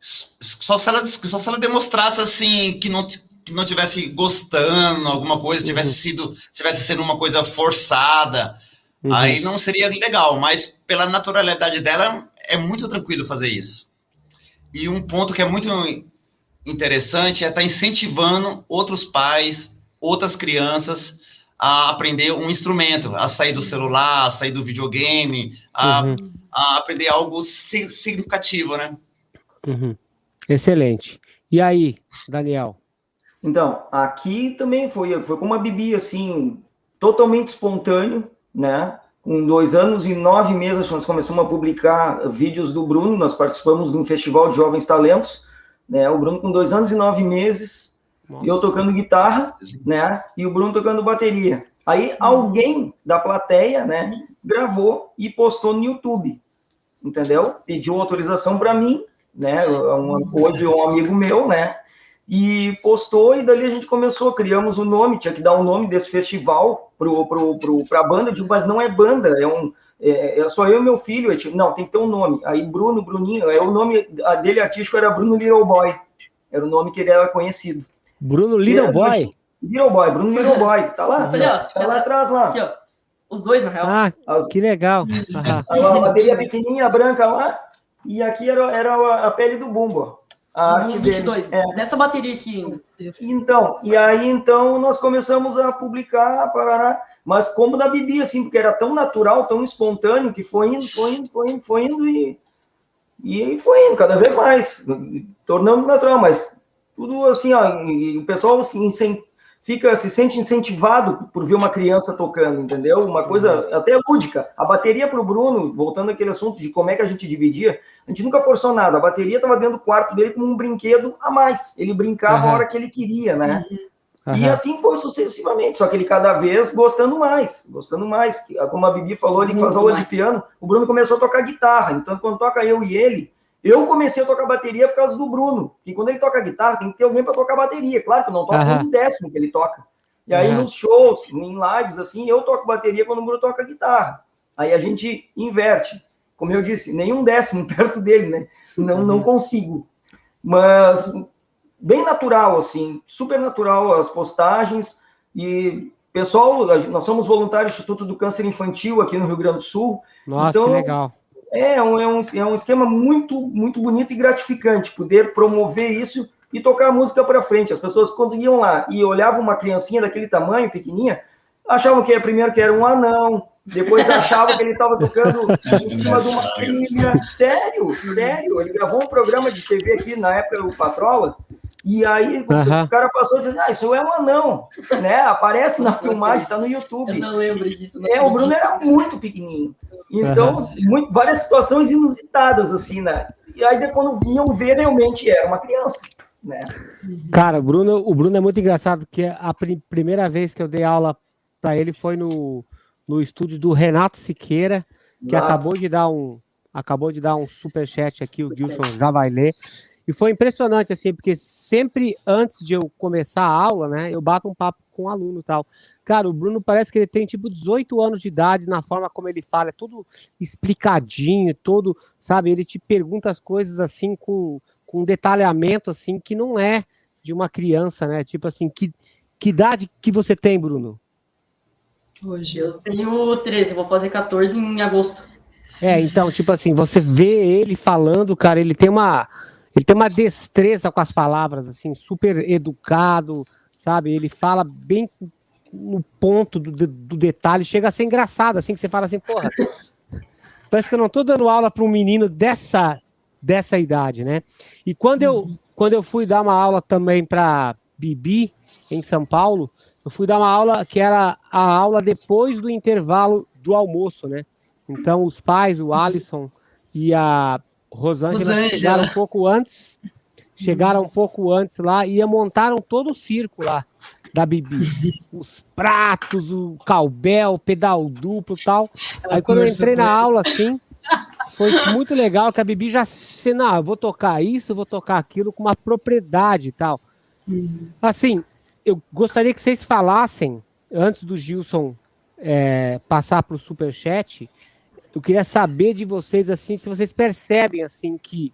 Speaker 5: só, se ela, só se ela demonstrasse assim que não, que não tivesse gostando alguma coisa, uhum. tivesse sido tivesse sendo uma coisa forçada, uhum. aí não seria legal. Mas pela naturalidade dela é muito tranquilo fazer isso. E um ponto que é muito interessante é estar tá incentivando outros pais, outras crianças a aprender um instrumento, a sair do celular, a sair do videogame, a, uhum. A aprender algo significativo, né?
Speaker 1: Uhum. Excelente. E aí, Daniel?
Speaker 3: Então, aqui também foi, foi como a Bibi, assim, totalmente espontâneo, né? Com dois anos e nove meses, nós começamos a publicar vídeos do Bruno, nós participamos de um festival de jovens talentos, né? O Bruno com dois anos e nove meses, nossa. eu tocando guitarra, né? E o Bruno tocando bateria. Aí hum. alguém da plateia, né, gravou e postou no YouTube, entendeu? Pediu autorização para mim, né? Um, hoje um amigo meu, né? E postou e dali a gente começou, criamos o um nome, tinha que dar o um nome desse festival pro, pro, pro, pra banda, digo, mas não é banda, é um é, é só eu e meu filho, eu, tipo, não, tem que ter um nome. Aí Bruno, Bruninho, é o nome dele artístico era Bruno Little Boy, era o nome que ele era conhecido.
Speaker 1: Bruno Little Boy.
Speaker 3: Little Boy, Bruno Little Boy. Tá lá? Tá, tá lá atrás lá. Aqui, ó.
Speaker 7: Os dois, na real.
Speaker 1: Ah, que legal.
Speaker 3: A bateria pequenininha, branca lá. E aqui era, era a pele do bumbo. A arte 22.
Speaker 7: dele. É. Nessa bateria aqui ainda.
Speaker 3: Então, e aí então nós começamos a publicar, parará, mas como da Bibi, assim, porque era tão natural, tão espontâneo, que foi indo, foi indo, foi indo, foi indo e, e foi indo cada vez mais, tornando natural, mas tudo assim, ó, o pessoal assim, fica, se sente incentivado por ver uma criança tocando, entendeu? Uma coisa uhum. até lúdica. A bateria para o Bruno, voltando àquele assunto de como é que a gente dividia, a gente nunca forçou nada. A bateria estava dentro do quarto dele como um brinquedo a mais. Ele brincava uhum. a hora que ele queria, né? Uhum. E assim foi sucessivamente, só que ele cada vez gostando mais, gostando mais. Como a Bibi falou, ele faz aula de piano, o Bruno começou a tocar guitarra. Então, quando toca eu e ele, eu comecei a tocar bateria por causa do Bruno. E quando ele toca guitarra, tem que ter alguém para tocar bateria. Claro que eu não toco uhum. um décimo que ele toca. E aí, uhum. nos shows, em lives, assim, eu toco bateria quando o Bruno toca guitarra. Aí a gente inverte. Como eu disse, nenhum décimo perto dele, né? Não, uhum. não consigo. Mas bem natural, assim, super natural as postagens. E, pessoal, nós somos voluntários do Instituto do Câncer Infantil aqui no Rio Grande do Sul.
Speaker 1: Nossa, então, que legal
Speaker 3: é um, é, um, é um esquema muito, muito bonito e gratificante poder promover isso e tocar a música para frente. As pessoas, quando iam lá e olhavam uma criancinha daquele tamanho, pequenininha, achavam que primeiro que era um anão, depois achavam que ele estava tocando em cima de uma trilha. Sério, sério. Ele gravou um programa de TV aqui na época, o Patrola, e aí uhum. o cara passou dizendo, ah, isso é um anão, né? Aparece na filmagem, tá no YouTube. Eu
Speaker 7: não lembro disso.
Speaker 3: Não é, o Bruno era muito pequenininho. Então, uhum. muito, várias situações inusitadas, assim, né? E aí, quando vinham ver, realmente era uma criança, né?
Speaker 1: Cara, o Bruno, o Bruno é muito engraçado, porque a pr primeira vez que eu dei aula para ele foi no, no estúdio do Renato Siqueira, que Nossa. acabou de dar um acabou de dar um super chat aqui, o Gilson já vai ler. E foi impressionante, assim, porque sempre antes de eu começar a aula, né, eu bato um papo com o um aluno e tal. Cara, o Bruno parece que ele tem tipo 18 anos de idade na forma como ele fala, é tudo explicadinho, todo, sabe? Ele te pergunta as coisas assim com, com um detalhamento assim que não é de uma criança, né? Tipo assim, que, que idade que você tem, Bruno?
Speaker 7: Hoje eu tenho 13, vou fazer 14 em agosto.
Speaker 1: É, então, tipo assim, você vê ele falando, cara, ele tem uma. Ele tem uma destreza com as palavras, assim, super educado, sabe? Ele fala bem no ponto do, do detalhe, chega a ser engraçado, assim, que você fala assim, porra, parece que eu não estou dando aula para um menino dessa, dessa idade, né? E quando eu, quando eu fui dar uma aula também para Bibi, em São Paulo, eu fui dar uma aula que era a aula depois do intervalo do almoço, né? Então, os pais, o Alisson e a Rosângela, Rosângela. chegaram um pouco antes, chegaram um pouco antes lá e montaram todo o circo lá da Bibi. Os pratos, o calbel, o pedal duplo e tal. Aí quando eu entrei na aula, assim, foi muito legal que a Bibi já se não, vou tocar isso, vou tocar aquilo com uma propriedade e tal. Uhum. Assim, eu gostaria que vocês falassem, antes do Gilson é, passar para o superchat, eu queria saber de vocês, assim, se vocês percebem, assim, que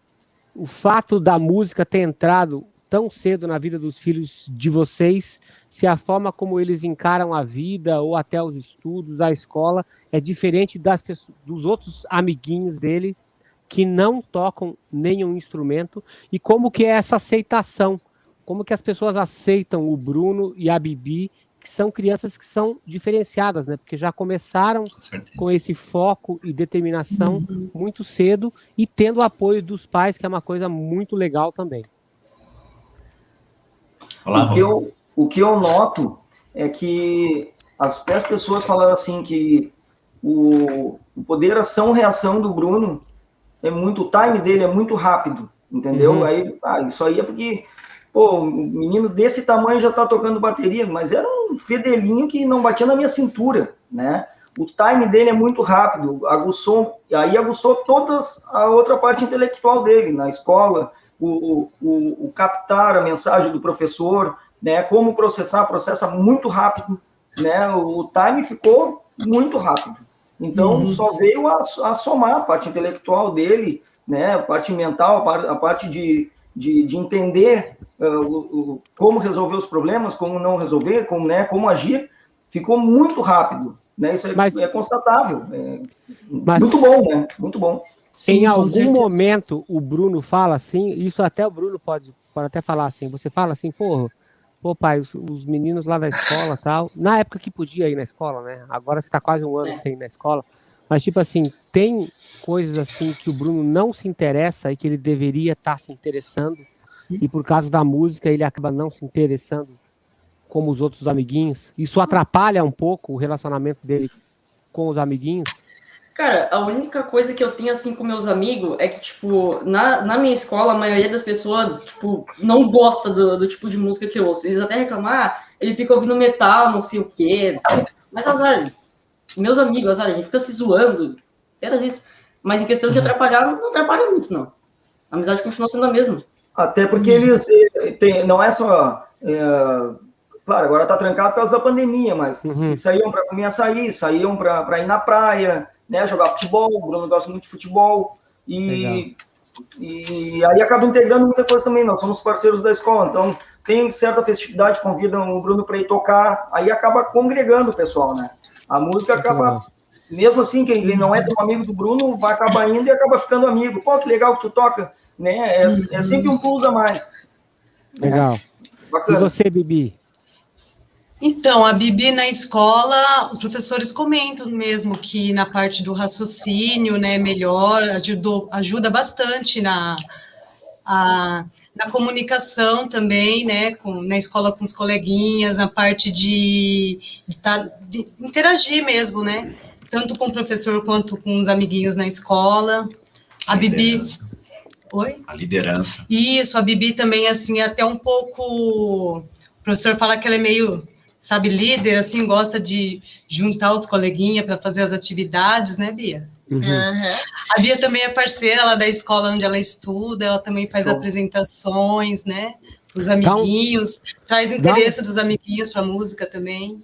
Speaker 1: o fato da música ter entrado tão cedo na vida dos filhos de vocês, se a forma como eles encaram a vida ou até os estudos, a escola, é diferente das dos outros amiguinhos deles que não tocam nenhum instrumento? E como que é essa aceitação, como que as pessoas aceitam o Bruno e a Bibi, que são crianças que são diferenciadas, né? Porque já começaram com, com esse foco e determinação uhum. muito cedo e tendo o apoio dos pais, que é uma coisa muito legal também.
Speaker 3: Olá, o, que eu, o que eu noto é que as, as pessoas falaram assim que o, o poder ação-reação do Bruno é muito, o time dele é muito rápido, entendeu? Uhum. Aí, ah, isso aí é porque, pô, um menino desse tamanho já tá tocando bateria, mas era um fedelinho que não batia na minha cintura, né? O time dele é muito rápido, aguçou, aí aguçou todas a outra parte intelectual dele, na escola, o, o, o, captar a mensagem do professor, né, como processar, processa muito rápido, né, o, time ficou muito rápido. Então, uhum. só veio a, a, somar a parte intelectual dele, né, a parte mental, a parte de, de, de entender uh, o, como resolver os problemas, como não resolver, como, né, como agir, ficou muito rápido. Né, isso é, mas, é constatável. É, mas, muito bom, né? Muito bom.
Speaker 1: Sim, em algum momento o Bruno fala assim, isso até o Bruno pode, pode até falar assim, você fala assim, pô, pô pai, os, os meninos lá da escola tal, na época que podia ir na escola, né? Agora você está quase um ano é. sem ir na escola, mas tipo assim, tem coisas assim que o Bruno não se interessa e que ele deveria estar tá se interessando, e por causa da música ele acaba não se interessando como os outros amiguinhos. Isso atrapalha um pouco o relacionamento dele com os amiguinhos.
Speaker 7: Cara, a única coisa que eu tenho assim com meus amigos é que, tipo, na, na minha escola, a maioria das pessoas, tipo, não gosta do, do tipo de música que eu ouço. Eles até reclamam, ah, ele fica ouvindo metal, não sei o quê. Mas azar, meus amigos, azar, a gente fica se zoando, apenas isso. Mas em questão de uhum. atrapalhar, não atrapalha muito, não. A amizade continua sendo a mesma.
Speaker 3: Até porque eles, eh, tem, não é só... É, claro, agora tá trancado por causa da pandemia, mas uhum. saíam para comer açaí, saíam para ir na praia, né, jogar futebol, o Bruno gosta muito de futebol, e, e aí acaba integrando muita coisa também, nós somos parceiros da escola, então tem certa festividade, convidam o Bruno para ir tocar, aí acaba congregando o pessoal, né? A música acaba, mesmo assim, quem não é tão amigo do Bruno, vai acabar indo e acaba ficando amigo. Pô, que legal que tu toca, né? É, é sempre um plus a mais.
Speaker 1: Legal. Bacana. E você, Bibi?
Speaker 4: Então, a Bibi na escola, os professores comentam mesmo que na parte do raciocínio, né, melhor, ajudou, ajuda bastante na, a, na comunicação também, né, com, na escola com os coleguinhas, na parte de, de, tá, de interagir mesmo, né, tanto com o professor quanto com os amiguinhos na escola. A, a Bibi...
Speaker 5: Oi? A liderança.
Speaker 4: Isso, a Bibi também, assim, é até um pouco... O professor fala que ela é meio sabe, líder, assim, gosta de juntar os coleguinhas para fazer as atividades, né, Bia? Uhum. A Bia também é parceira lá da escola onde ela estuda, ela também faz apresentações, né? Os amiguinhos, um, traz interesse um, dos amiguinhos para música também.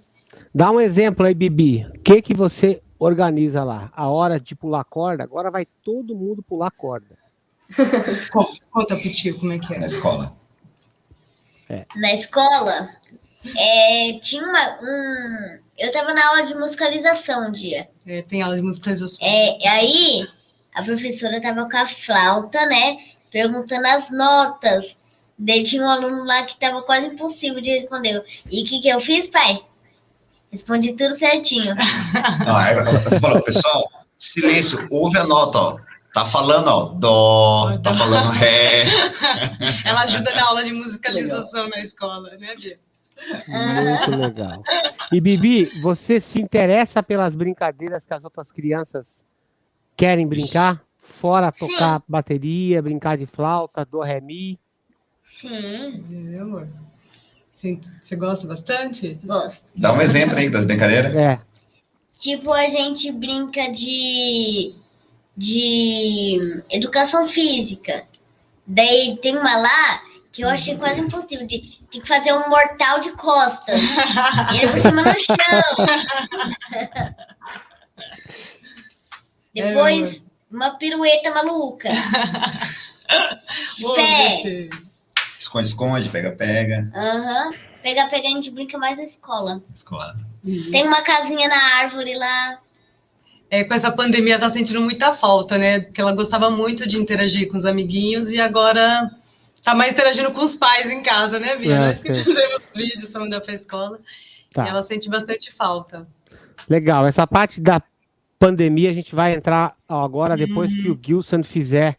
Speaker 1: Dá um exemplo aí, Bibi. O que que você organiza lá? A hora de pular corda, agora vai todo mundo pular corda.
Speaker 4: Conta pro tio como é que é.
Speaker 5: Na escola.
Speaker 6: É. Na escola, é, tinha uma, um, eu tava na aula de musicalização um dia.
Speaker 4: É, tem aula de musicalização.
Speaker 6: É, e aí a professora tava com a flauta, né? Perguntando as notas. Daí tinha um aluno lá que tava quase impossível de responder. E o que, que eu fiz, pai? Respondi tudo certinho.
Speaker 5: Não, aí você falou, pessoal, silêncio, ouve a nota, ó. Tá falando, ó, dó, tá falando ré.
Speaker 4: Ela ajuda na aula de musicalização na escola, né, Bia?
Speaker 1: Muito legal. E Bibi, você se interessa pelas brincadeiras que as outras crianças querem brincar? Fora tocar bateria, brincar de flauta, do ré mi?
Speaker 6: Sim,
Speaker 4: É, amor. Sim, Você gosta bastante?
Speaker 6: gosto.
Speaker 5: Dá um exemplo aí das brincadeiras.
Speaker 1: É.
Speaker 6: Tipo, a gente brinca de, de educação física. Daí tem uma lá que eu achei quase impossível. De, tem que fazer um mortal de costas. e ele por cima no chão. Depois, uma pirueta maluca. De pé.
Speaker 5: Esconde, esconde, pega, pega.
Speaker 6: Aham. Pega, pega, a gente brinca mais na escola.
Speaker 5: Escola.
Speaker 6: Tem uma casinha na árvore lá.
Speaker 4: É, com essa pandemia tá sentindo muita falta, né? Porque ela gostava muito de interagir com os amiguinhos e agora tá mais interagindo com os pais em casa, né, Bia?
Speaker 1: É,
Speaker 4: Nós que fizemos vídeos para mandar pra escola.
Speaker 1: Tá.
Speaker 4: E ela sente bastante falta.
Speaker 1: Legal. Essa parte da pandemia a gente vai entrar agora depois que o Gilson fizer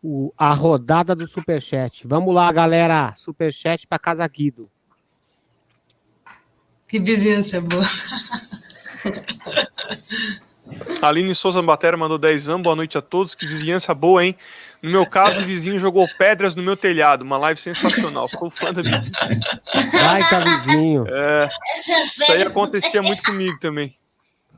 Speaker 1: o- a rodada do Superchat. Vamos lá, galera. Superchat para Casa Guido.
Speaker 4: Que vizinhança boa.
Speaker 2: Aline Souza Batera mandou 10 anos. Boa noite a todos. Que vizinhança boa, hein? No meu caso, o vizinho jogou pedras no meu telhado. Uma live sensacional. Ficou fã da minha.
Speaker 1: Vai, tá vizinho.
Speaker 2: É, isso aí acontecia muito comigo também.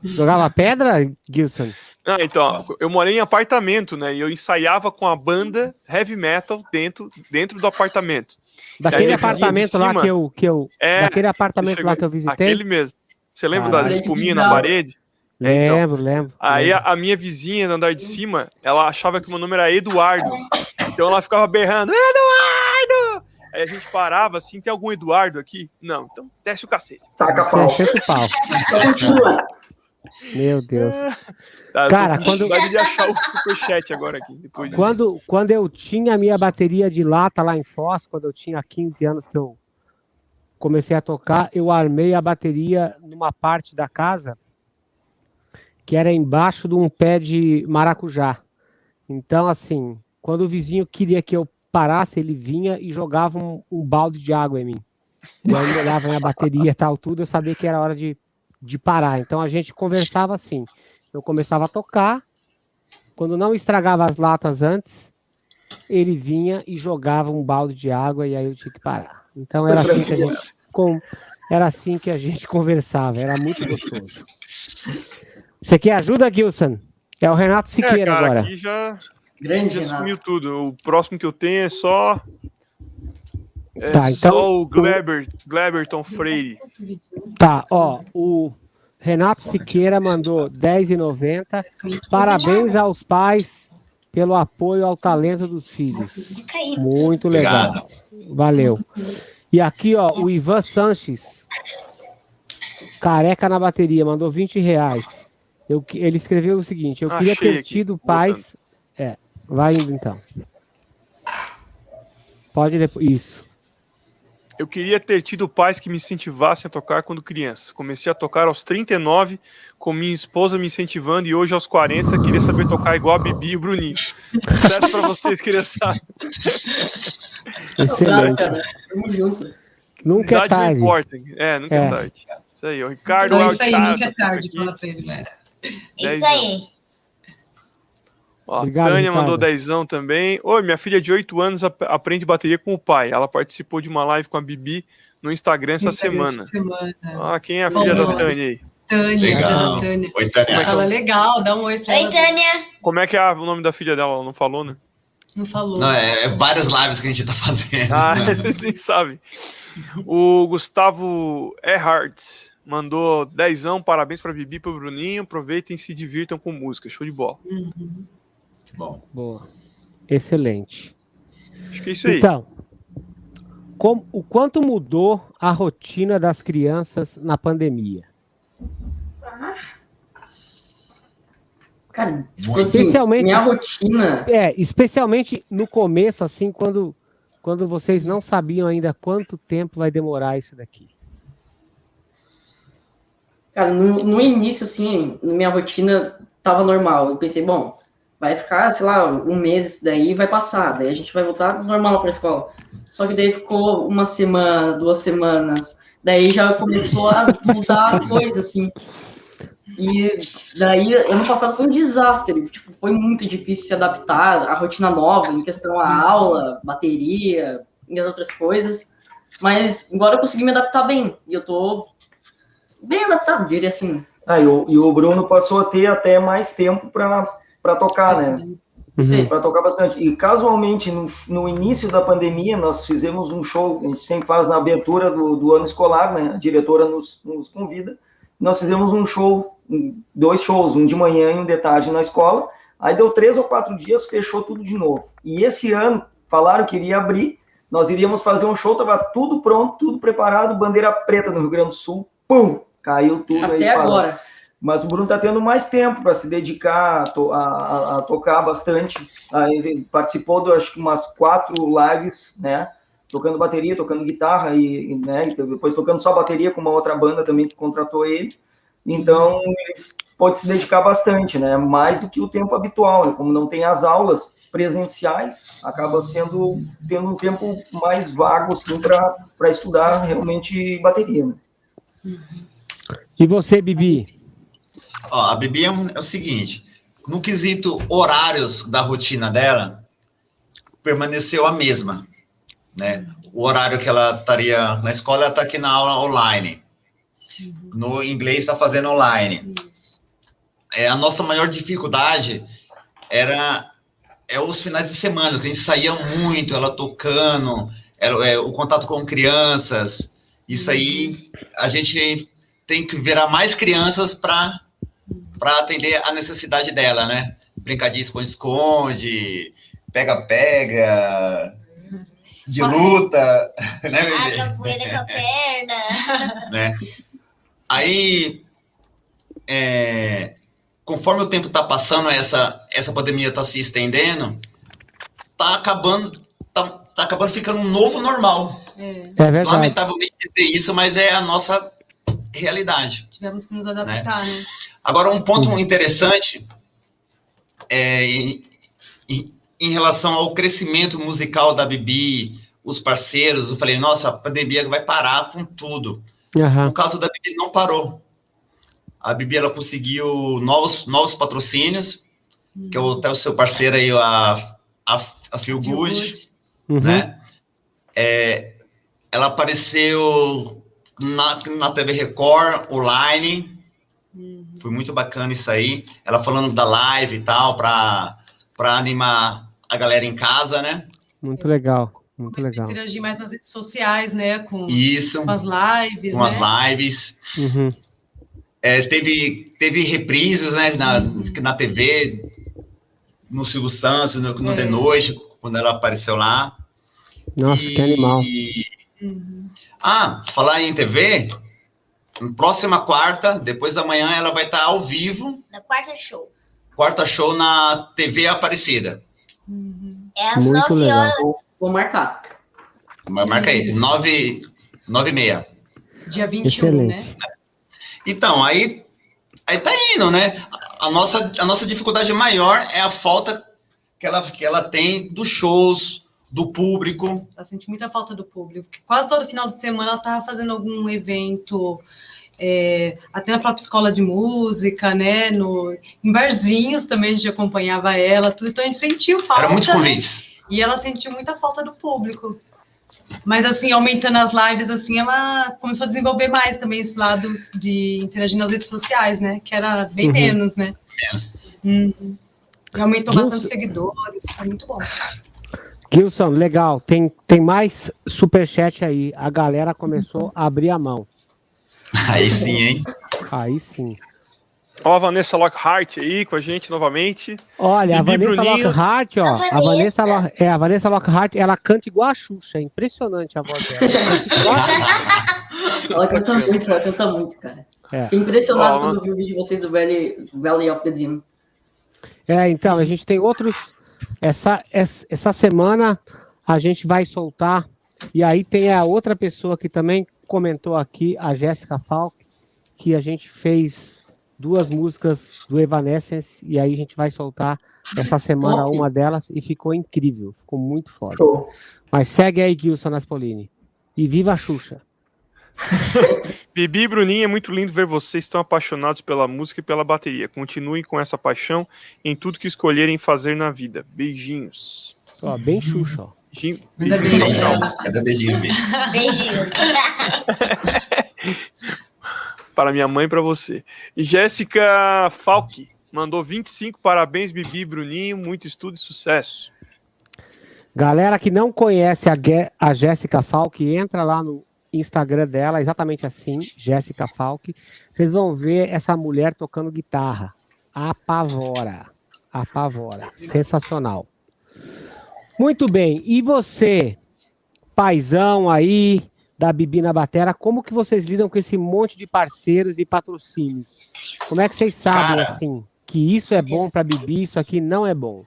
Speaker 1: Jogava pedra, Gilson?
Speaker 2: Ah, então, eu morei em apartamento, né? E eu ensaiava com a banda heavy metal dentro, dentro do apartamento.
Speaker 1: Daquele apartamento lá que eu, que eu.
Speaker 2: É,
Speaker 1: daquele apartamento
Speaker 2: chegou-
Speaker 1: lá que eu visitei?
Speaker 2: Aquele mesmo. Você lembra
Speaker 1: Caralho.
Speaker 2: das espuminhas na parede? Então.
Speaker 1: Lembro, lembro.
Speaker 2: Aí
Speaker 1: lembro.
Speaker 2: a, a minha vizinha no andar de cima, ela achava que meu nome era Eduardo. Então ela ficava berrando, Eduardo! Aí a gente parava assim, tem algum Eduardo aqui? Não, então desce o cacete.
Speaker 3: Taca pau.
Speaker 1: sempre pau.
Speaker 3: Só continua.
Speaker 1: Meu Deus.
Speaker 2: Tá, eu
Speaker 1: Cara, quando-
Speaker 2: de achar o superchat agora aqui. Depois disso.
Speaker 1: Quando, quando eu tinha a minha bateria de lata lá em Foz, quando eu tinha 15 anos que eu comecei a tocar, eu armei a bateria numa parte da casa que era embaixo de um pé de maracujá. Então, assim, quando o vizinho queria que eu parasse, ele vinha e jogava um, um balde de água em mim. E aí olhava minha bateria e tal, tudo, eu sabia que era hora de, de parar. Então a gente conversava assim. Eu começava a tocar, quando não estragava as latas antes, ele vinha e jogava um balde de água e aí eu tinha que parar. Então era assim que a gente com, era assim que a gente conversava, era muito gostoso. Você quer ajuda, Gilson? É o Renato
Speaker 2: É,
Speaker 1: Siqueira
Speaker 2: cara,
Speaker 1: agora.
Speaker 2: aqui já,
Speaker 7: Grande,
Speaker 2: já
Speaker 7: Renato.
Speaker 2: sumiu tudo. O próximo que eu tenho é só. É
Speaker 1: Tá, então,
Speaker 2: só o Gleber, Gleberton Freire.
Speaker 1: Tá, ó, o Renato Siqueira mandou 10,90. Parabéns aos pais pelo apoio ao talento dos filhos. Muito legal.
Speaker 5: Obrigado.
Speaker 1: Valeu. E aqui, ó, o Ivan Sanches, careca na bateria, mandou 20 reais. Eu, que- ele escreveu o seguinte: eu queria
Speaker 2: Achei
Speaker 1: ter
Speaker 2: aqui,
Speaker 1: tido pais. É, vai indo então. Pode depois. Isso.
Speaker 2: Eu queria ter tido pais que me incentivassem a tocar quando criança. Comecei a tocar aos 39, com minha esposa me incentivando, e hoje aos 40 queria saber tocar igual a Bibi e o Bruninho. Sucesso pra vocês, criançada.
Speaker 1: Excelente.
Speaker 7: Tamo junto.
Speaker 1: Nunca é
Speaker 2: Idade não
Speaker 1: tarde.
Speaker 2: importa. É, nunca é,
Speaker 1: É.
Speaker 2: tarde. Isso aí, o Ricardo
Speaker 4: Então,
Speaker 2: lá, o
Speaker 4: isso aí, nunca é tarde,
Speaker 2: aqui.
Speaker 4: fala pra ele, né?
Speaker 2: Dez
Speaker 6: Isso aí.
Speaker 2: Ó,
Speaker 1: Obrigado,
Speaker 2: Tânia
Speaker 1: Ricardo.
Speaker 2: mandou dezão também. Oi, minha filha de 8 anos ap- aprende bateria com o pai. Ela participou de uma live com a Bibi no Instagram essa
Speaker 4: Instagram
Speaker 2: semana.
Speaker 4: semana.
Speaker 2: Ah, quem é a filha
Speaker 4: Bom,
Speaker 2: da Tânia aí?
Speaker 4: Tânia,
Speaker 5: Legal.
Speaker 4: Tânia.
Speaker 5: Oi, Tânia.
Speaker 4: Ela é legal, dá um oi pra
Speaker 6: Oi,
Speaker 4: ela.
Speaker 6: Tânia.
Speaker 2: Como é que é o nome da filha dela? Ela não falou, né?
Speaker 4: Não falou.
Speaker 5: Não, é, é várias lives que a gente tá fazendo.
Speaker 2: Ah, nem sabe. O Gustavo Erhardt mandou dezão, parabéns pra Bibi e pro Bruninho. Aproveitem e se divirtam com música. Show de bola.
Speaker 4: Uhum.
Speaker 5: Bom,
Speaker 1: Boa. Excelente.
Speaker 2: Acho que é isso aí.
Speaker 1: Então, como- o quanto mudou a rotina das crianças na pandemia?
Speaker 7: Cara, especialmente minha rotina.
Speaker 1: É, especialmente no começo, assim, quando, quando vocês não sabiam ainda quanto tempo vai demorar isso daqui.
Speaker 7: Cara, no, no início, assim, minha rotina tava normal. Eu pensei, bom, vai ficar, sei lá, um mês isso daí vai passar, daí a gente vai voltar normal para a escola. Só que daí ficou uma semana, duas semanas, daí já começou a mudar a coisa, assim. E daí, ano passado foi um desastre, tipo, foi muito difícil se adaptar à rotina nova, em questão à aula, bateria e as outras coisas. Mas agora eu consegui me adaptar bem, e eu tô bem adaptado, diria assim.
Speaker 3: Ah, e o, e o Bruno passou a ter até mais tempo para tocar, né? Sim, uhum. para tocar bastante. E casualmente, no, no, início da pandemia, nós fizemos um show, a gente sempre faz na abertura do, do ano escolar, né? A diretora nos, nos convida. Nós fizemos um show dois shows, um de manhã e um de tarde na escola. Aí deu três ou quatro dias, fechou tudo de novo. E esse ano, falaram que iria abrir, nós iríamos fazer um show, tava tudo pronto, tudo preparado, bandeira preta no Rio Grande do Sul, pum, caiu tudo
Speaker 7: Até aí. agora.
Speaker 3: Mas o Bruno está tendo mais tempo para se dedicar a, a, a, tocar bastante. Aí ele participou de acho que umas quatro lives, né? Tocando bateria, tocando guitarra e, né, depois tocando só bateria com uma outra banda também que contratou ele. Então, eles pode se dedicar bastante, né? Mais do que o tempo habitual, né? Como não tem as aulas presenciais, acaba sendo tendo um tempo mais vago assim para estudar realmente bateria. Né?
Speaker 1: E você, Bibi?
Speaker 5: Ó, a Bibi é, é o seguinte, no quesito horários da rotina dela, permaneceu a mesma, né? O horário que ela estaria na escola, ela está aqui na aula online. No inglês está fazendo online. É, a nossa maior dificuldade era é os finais de semana, que a gente saía muito, ela tocando, ela, é, o contato com crianças. Isso aí a gente tem que virar mais crianças para para atender a necessidade dela, né? Brincar de esconde-esconde, pega-pega, de luta, né,
Speaker 6: bebê? Ah, capoeira com a perna.
Speaker 5: né? Aí, é, conforme o tempo está passando, essa, essa pandemia está se estendendo, está acabando, tá, tá, acabando ficando um novo normal.
Speaker 1: É. é verdade.
Speaker 5: Lamentavelmente dizer isso, mas é a nossa realidade.
Speaker 4: Tivemos que nos adaptar, né? né?
Speaker 5: Agora, um ponto interessante é, em, em, em, relação ao crescimento musical da Bibi, os parceiros, eu falei, nossa, a pandemia vai parar com tudo. Uhum. No caso da Bibi, não parou. A Bibi ela conseguiu novos, novos patrocínios, uhum. que é o, até o seu parceiro aí, a, a, a Feel, Feel Good, Good. Uhum. né? É, ela apareceu na, na TV Record, online. Uhum. Foi muito bacana isso aí. Ela falando da live e tal, para animar a galera em casa, né?
Speaker 1: Muito legal. Muito legal.
Speaker 4: Interagir mais nas redes sociais, né? Com,
Speaker 5: Isso,
Speaker 4: com as lives.
Speaker 5: Com né? as lives. Uhum. É, teve, teve reprises né, na, uhum. na TV, no Silvio Santos, no, no é. The Noite, quando ela apareceu lá.
Speaker 1: Nossa, e... que animal.
Speaker 5: Uhum. Ah, falar em TV, próxima quarta, depois da manhã, ela vai estar ao vivo.
Speaker 6: Na quarta show.
Speaker 5: Quarta show na TV Aparecida.
Speaker 6: Uhum. É às Muito 9 legal. horas
Speaker 7: Vou marcar.
Speaker 5: Marca aí, 9, 9 e meia.
Speaker 4: Dia 21, Excelente. né?
Speaker 5: Então, aí, aí tá indo, né? A nossa, a nossa dificuldade maior é a falta que ela, que ela tem dos shows, do público.
Speaker 4: Ela sente muita falta do público. Quase todo final de semana ela estava fazendo algum evento, é, até na própria escola de música, né? No, em barzinhos também a gente acompanhava ela, tudo, então a gente sentiu falta.
Speaker 5: Era muitos convites.
Speaker 4: E ela sentiu muita falta do público. Mas, assim, aumentando as lives, assim, ela começou a desenvolver mais também esse lado de interagir nas redes sociais, né? Que era bem uhum. menos, né? Menos. Uhum. E aumentou Gilson. bastante seguidores, foi muito bom.
Speaker 1: Gilson, legal. Tem, tem mais superchat aí. A galera começou a abrir a mão.
Speaker 5: Aí sim, hein?
Speaker 1: Aí sim.
Speaker 2: Ó, a Vanessa Lockhart aí com a gente novamente.
Speaker 1: Olha, a Vanessa Bruninho. Lockhart, ó. A Vanessa, Lo, é, a Vanessa Lockhart, ela canta igual a Xuxa. É impressionante a voz dela.
Speaker 7: ela canta muito, ela canta muito, cara. É. Fiquei impressionado quando vi o vídeo de vocês do Valley, Valley of the Dream.
Speaker 1: É, então, a gente tem outros. Essa, essa semana a gente vai soltar. E aí tem a outra pessoa que também comentou aqui, a Jéssica Falk, que a gente fez duas músicas do Evanescence e aí a gente vai soltar essa semana Top. uma delas e ficou incrível, ficou muito foda. Show. Mas segue aí, Gilson Naspolini. E viva a Xuxa.
Speaker 2: Bibi e Bruninha, é muito lindo ver vocês tão apaixonados pela música e pela bateria. Continuem com essa paixão em tudo que escolherem fazer na vida. Beijinhos.
Speaker 1: Ó, bem Xuxa, ó. Beijinho.
Speaker 6: Cada beijinho. Beijinho.
Speaker 2: para minha mãe e para você. E Jéssica Falk mandou 25 parabéns, Bibi e Bruninho. Muito estudo e sucesso.
Speaker 1: Galera que não conhece a, a Jéssica Falk, entra lá no Instagram dela, exatamente assim, Jéssica Falk. Vocês vão ver essa mulher tocando guitarra. Apavora. Apavora. Sensacional. Muito bem. E você, paizão aí da Bibi na Batera, como que vocês lidam com esse monte de parceiros e patrocínios? Como é que vocês sabem, Cara, assim, que isso é bom para Bibi, isso aqui não é bom?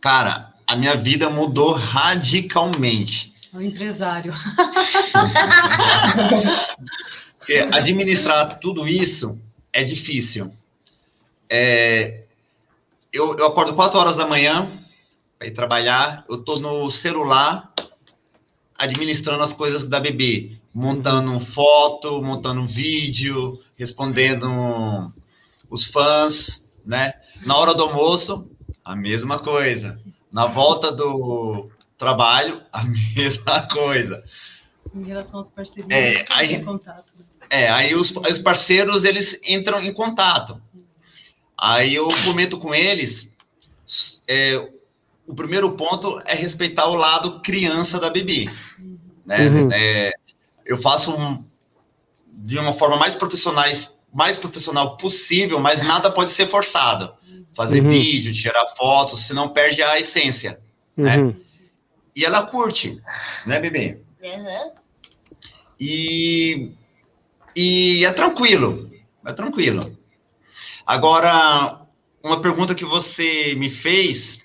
Speaker 5: Cara, a minha vida mudou radicalmente.
Speaker 4: O empresário.
Speaker 5: Porque administrar tudo isso é difícil. É, eu, eu acordo 4 horas da manhã para ir trabalhar, eu tô no celular administrando as coisas da bebê, montando uhum. foto, montando vídeo, respondendo os fãs, né? Na hora do almoço, a mesma coisa. Na volta do trabalho, a mesma coisa.
Speaker 4: Em relação aos parceiros, é,
Speaker 5: aí, contato. Né? É, aí os, os parceiros, eles entram em contato. Aí eu comento com eles, é, o primeiro ponto é respeitar o lado criança da Bibi. Né? Uhum. É, eu faço um, de uma forma mais profissionais, mais profissional possível, mas nada pode ser forçado fazer uhum. vídeo, tirar fotos, senão perde a essência, né? E ela curte, né, bebê? Uhum. E, e é tranquilo, é tranquilo. Agora, uma pergunta que você me fez,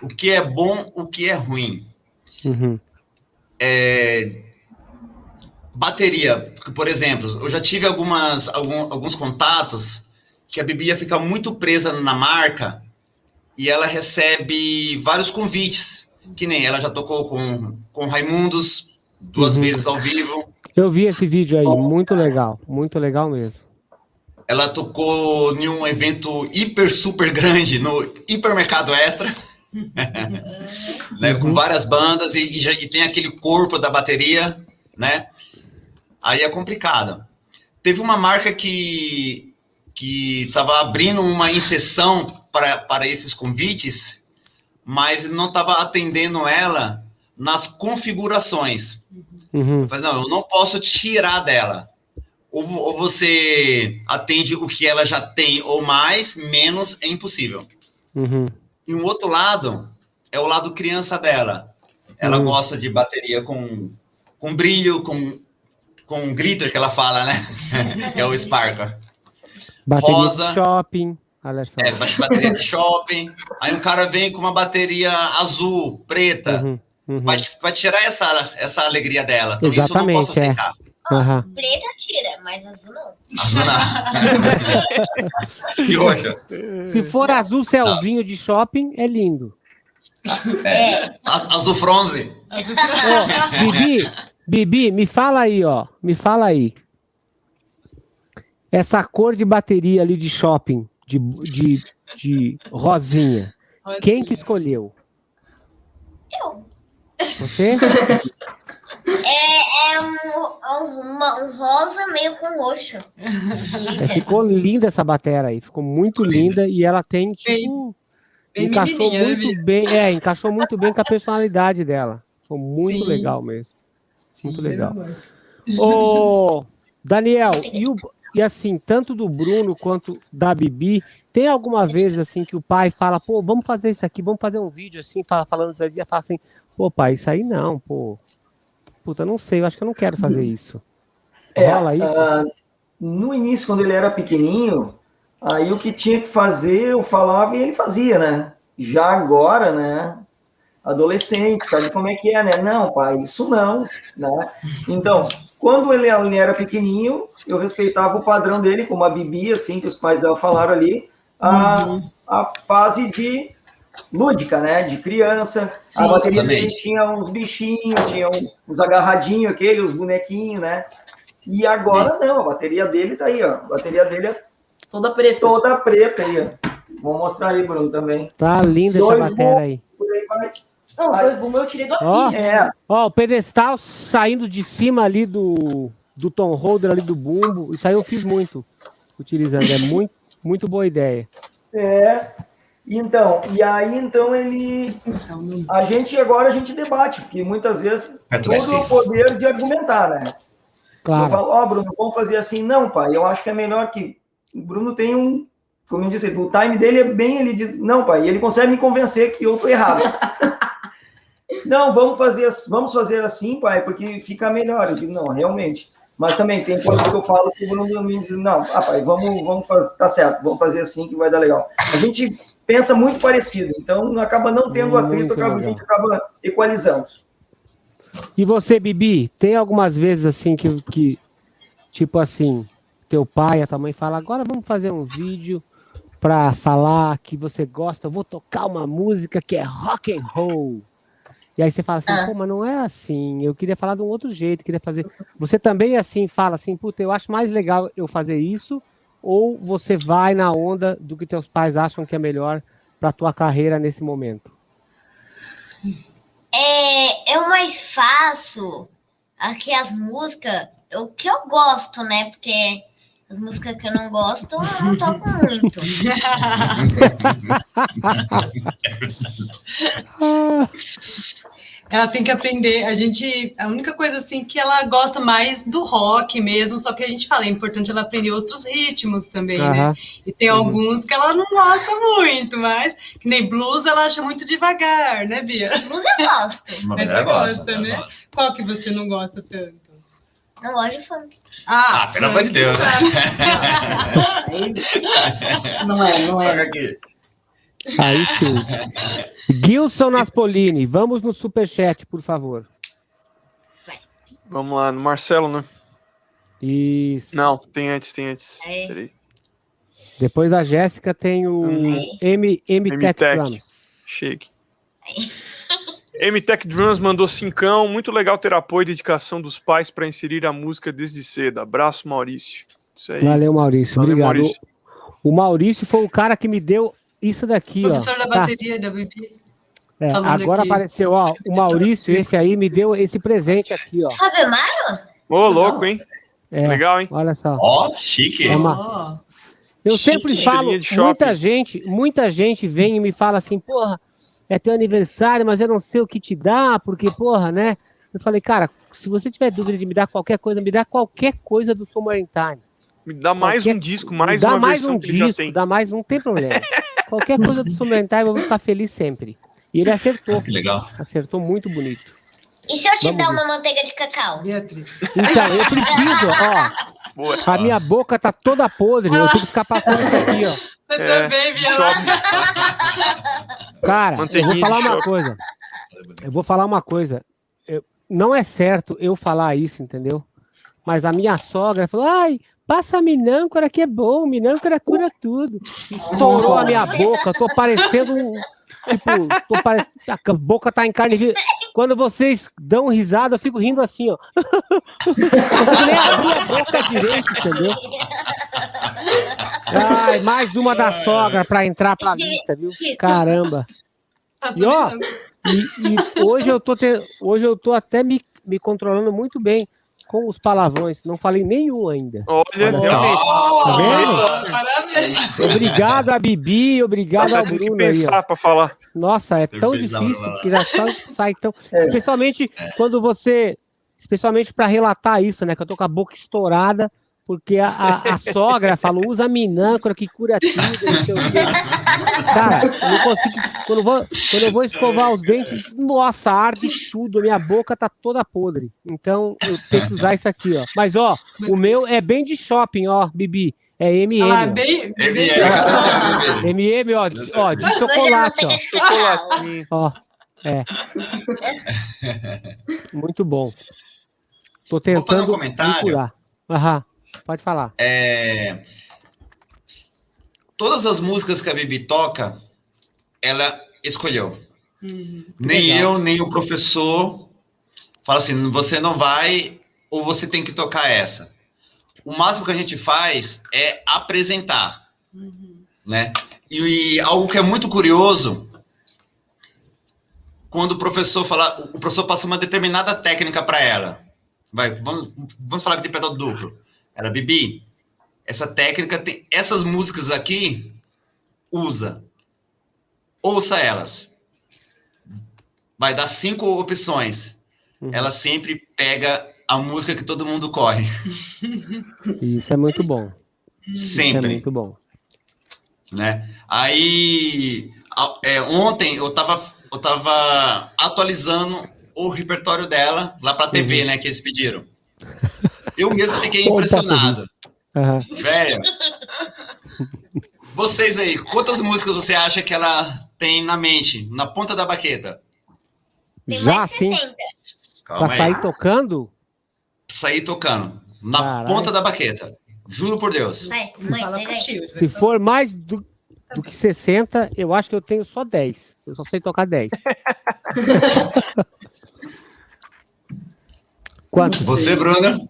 Speaker 5: o que é bom, o que é ruim? Uhum. É, bateria, por exemplo, eu já tive algumas, algum, alguns contatos que a Bibi fica muito presa na marca e ela recebe vários convites, que nem ela já tocou com, com Raimundos duas uhum. vezes ao vivo.
Speaker 1: Eu vi esse vídeo aí, muito legal, muito legal mesmo.
Speaker 5: Ela tocou em um evento hiper super grande no Hipermercado Extra, né, uhum. com várias bandas e, e, já, e tem aquele corpo da bateria, né? Aí é complicado. Teve uma marca que que estava abrindo uma inserção para, para esses convites, mas não estava atendendo ela nas configurações. Uhum. Falei, não, eu não posso tirar dela. Ou, ou, você atende o que ela já tem, ou mais, menos é impossível. Uhum. E um outro lado é o lado criança dela. Ela uhum. gosta de bateria com, com brilho, com, com glitter que ela fala, né? é o Sparkle.
Speaker 1: Bateria rosa. shopping. Olha só.
Speaker 5: É, bateria de shopping. Aí um cara vem com uma bateria azul, preta. Uhum, uhum. Vai, vai tirar essa, essa alegria dela. Então Exatamente, isso eu não posso é. aceitar. É.
Speaker 6: Uhum. Preta tira, mas azul não. Azul
Speaker 5: não. e hoje?
Speaker 1: Se for azul céuzinho não. de shopping, é lindo.
Speaker 5: É. Azul fronze.
Speaker 1: Oh, Bibi, Bibi, me fala aí, ó. Me fala aí. Essa cor de bateria ali de shopping, de, de, de rosinha, rosinha. quem que escolheu?
Speaker 6: Eu.
Speaker 1: Você?
Speaker 6: É, é um, uma, um rosa meio com roxo.
Speaker 1: É, ficou linda essa bateria aí, ficou muito linda, linda e ela tem tipo bem, encaixou né, muito bem, é, encaixou muito bem com a personalidade dela. Foi muito Sim. legal mesmo. Muito Sim, legal. Ô, Daniel, e o, e assim, tanto do Bruno quanto da Bibi, tem alguma vez assim que o pai fala, pô, vamos fazer isso aqui, vamos fazer um vídeo assim, fala, falando isso aí, fala assim, pô, pai, isso aí não, pô. Puta, não sei, eu acho que eu não quero fazer isso.
Speaker 3: É, Rola isso? Uh, no início, quando ele era pequenininho, aí o que tinha que fazer, eu falava e ele fazia, né? Já agora, né? Adolescente, sabe como é que é, né? Não, pai, isso não, né? Então, quando ele, ele era pequenininho, eu respeitava o padrão dele, como a Bibi, assim, que os pais dela falaram ali, a, uhum. a fase de lúdica, né? De criança. Sim, a bateria dele tinha uns bichinhos, tinha uns agarradinhos, aquele, os bonequinhos, né? E agora não, a bateria dele tá aí, ó. A bateria dele é
Speaker 7: toda preta.
Speaker 3: Toda preta aí, ó. Vou mostrar aí, Bruno, também.
Speaker 1: Tá linda essa bateria aí.
Speaker 7: aí Não, os dois bombos eu tirei do aqui.
Speaker 1: Ó, é. ó, o pedestal saindo de cima ali do, do tom holder ali do bumbo. Isso aí eu fiz muito utilizando. É muito, muito boa ideia.
Speaker 3: É. Então, e aí então ele. A gente agora a gente debate, porque muitas vezes é o poder de argumentar, né? Claro. Eu falo, ó, oh, Bruno, vamos fazer assim. Não, pai, eu acho que é melhor que. O Bruno tem um. Como eu disse, o time dele é bem. Ele diz, não, pai, ele consegue me convencer que eu tô errado. não, vamos fazer, vamos fazer assim, pai, porque fica melhor. Eu digo, não, realmente. Mas também tem coisas que eu falo que o Bruno me diz, não, ah, pai, vamos, vamos fazer, tá certo, vamos fazer assim que vai dar legal. A gente pensa muito parecido, então acaba não tendo atrito, acaba, a gente acaba equalizando.
Speaker 1: E você, Bibi, tem algumas vezes assim que, que tipo assim, teu pai, a tua mãe fala, agora vamos fazer um vídeo para falar que você gosta, eu vou tocar uma música que é rock and roll. E aí você fala assim, ah. pô, mas não é assim, eu queria falar de um outro jeito, queria fazer. Você também assim fala assim, puta, eu acho mais legal eu fazer isso, ou você vai na onda do que teus pais acham que é melhor para tua carreira nesse momento?
Speaker 6: É, eu mais faço aqui as músicas, o que eu gosto, né? Porque as músicas que eu não gosto, eu não toco muito.
Speaker 4: ela tem que aprender. A gente, a única coisa assim que ela gosta mais do rock mesmo, só que a gente fala, é importante ela aprender outros ritmos também, uhum. né? E tem uhum. alguns que ela não gosta muito, mas que nem blues ela acha muito devagar, né, Bia?
Speaker 6: Blues eu gosto.
Speaker 4: mas você gosta, gosta né? Gosta. Qual que você não gosta tanto?
Speaker 6: Não gosto de funk.
Speaker 5: Ah, ah pelo amor de Deus. Né?
Speaker 7: não é, não é. aqui.
Speaker 1: Aí sim. Gilson Naspolini, vamos no superchat, por favor.
Speaker 2: Vamos lá, no Marcelo, né?
Speaker 1: Isso.
Speaker 2: Não, tem antes, tem antes. É.
Speaker 1: Depois a Jéssica tem o M, M, Tech Drums.
Speaker 2: Shake. M-Tech Drums mandou cincão. Muito legal ter apoio e dedicação dos pais para inserir a música desde cedo. Abraço, Maurício.
Speaker 1: Valeu, Maurício. Valeu, Obrigado. Maurício. O Maurício foi o cara que me deu isso daqui,
Speaker 4: Professor
Speaker 1: ó.
Speaker 4: da tá. bateria da Bibi.
Speaker 1: É, agora aqui. apareceu, ó, o Maurício, esse aí, me deu esse presente aqui, ó.
Speaker 2: Ô, louco, hein? É, Legal, hein?
Speaker 1: Olha só.
Speaker 5: Ó, oh, chique. É
Speaker 1: uma... Eu chique. sempre falo, muita gente, muita gente vem e me fala assim, porra, é teu aniversário, mas eu não sei o que te dá, porque, porra, né? Eu falei, cara, se você tiver dúvida de me dar qualquer coisa, me dá qualquer coisa do Summer Time.
Speaker 2: Me dá mais qualquer... um disco, mais dá uma mais versão um que disco, já tem.
Speaker 1: Dá mais, não tem problema. Qualquer coisa do Summertime eu vou ficar feliz sempre. E ele acertou.
Speaker 5: Que legal.
Speaker 1: Acertou muito bonito.
Speaker 6: E se eu te Vamos dar ver. uma manteiga de cacau? Beatriz.
Speaker 1: Então, eu preciso, ó. Boa. A minha boca tá toda podre, eu tenho que ficar passando isso aqui, ó.
Speaker 4: Você é, também, minha
Speaker 1: Cara, eu vou falar uma coisa. Eu vou falar uma coisa. Eu, não é certo eu falar isso, entendeu? Mas a minha sogra falou: ai, Passa minâncora que é bom, minâncora cura tudo. Estourou a minha boca, tô parecendo um. Tipo, tô parecendo, a boca tá em carne viva. Quando vocês dão risada, eu fico rindo assim, ó. Eu nem abri a boca direito, entendeu? Ai, mais uma da sogra pra entrar pra lista, viu? Caramba. E ó, e, e hoje eu tô te, hoje eu tô até me, me controlando muito bem com os palavrões. Não falei nenhum ainda.
Speaker 2: Olha, realmente. Tá.
Speaker 1: Obrigado a Bibi, obrigado ao Bruno.
Speaker 2: Que pensar para falar.
Speaker 1: Nossa, é tão difícil que já sai tão. É. Especialmente é. quando você. Especialmente para relatar isso, né? Que eu tô com a boca estourada. Porque a, a, a sogra falou, usa minâncora que cura tudo, não sei o quê. Cara, eu não consigo. Quando eu, vou, quando eu vou escovar os dentes, nossa, arde tudo, minha boca tá toda podre. Então eu tenho que usar isso aqui, ó. Mas, ó, o meu é bem de shopping, ó, Bibi. É MM. Ah, bem,
Speaker 5: MM,
Speaker 1: MM, ó, de, ó, de chocolate, ó. Chocolate. Ó, é. Muito bom. Tô tentando Vou fazer um comentário. Aham, pode falar.
Speaker 5: É... Todas as músicas que a Bibi toca, ela escolheu. Uhum. Nem legal. eu, nem o professor fala assim, você não vai ou você tem que tocar essa. O máximo que a gente faz é apresentar, uhum. né? E, e, algo que é muito curioso, quando o professor fala, o professor passa uma determinada técnica para ela. Vai, vamos, vamos falar de pedal duplo. Era Bibi. Essa técnica tem essas músicas aqui usa. Ouça elas. Vai dar cinco opções. Uhum. Ela sempre pega a música que todo mundo corre.
Speaker 1: Isso é muito bom.
Speaker 5: Sempre. Isso é
Speaker 1: muito bom.
Speaker 5: Né? Aí, é, ontem eu estava eu tava atualizando o repertório dela lá pra TV, uhum. né? Que eles pediram. Eu mesmo fiquei impressionado. Uhum. Velho. Vocês aí, quantas músicas você acha que ela tem na mente, na ponta da baqueta?
Speaker 1: Já sim. Pra sair tocando?
Speaker 5: Sair tocando. Na Carai. ponta da baqueta. Juro por Deus. Vai,
Speaker 1: mãe, Se for mais do, do que 60, eu acho que eu tenho só 10. Eu só sei tocar 10.
Speaker 5: Quantos? Você, Bruna?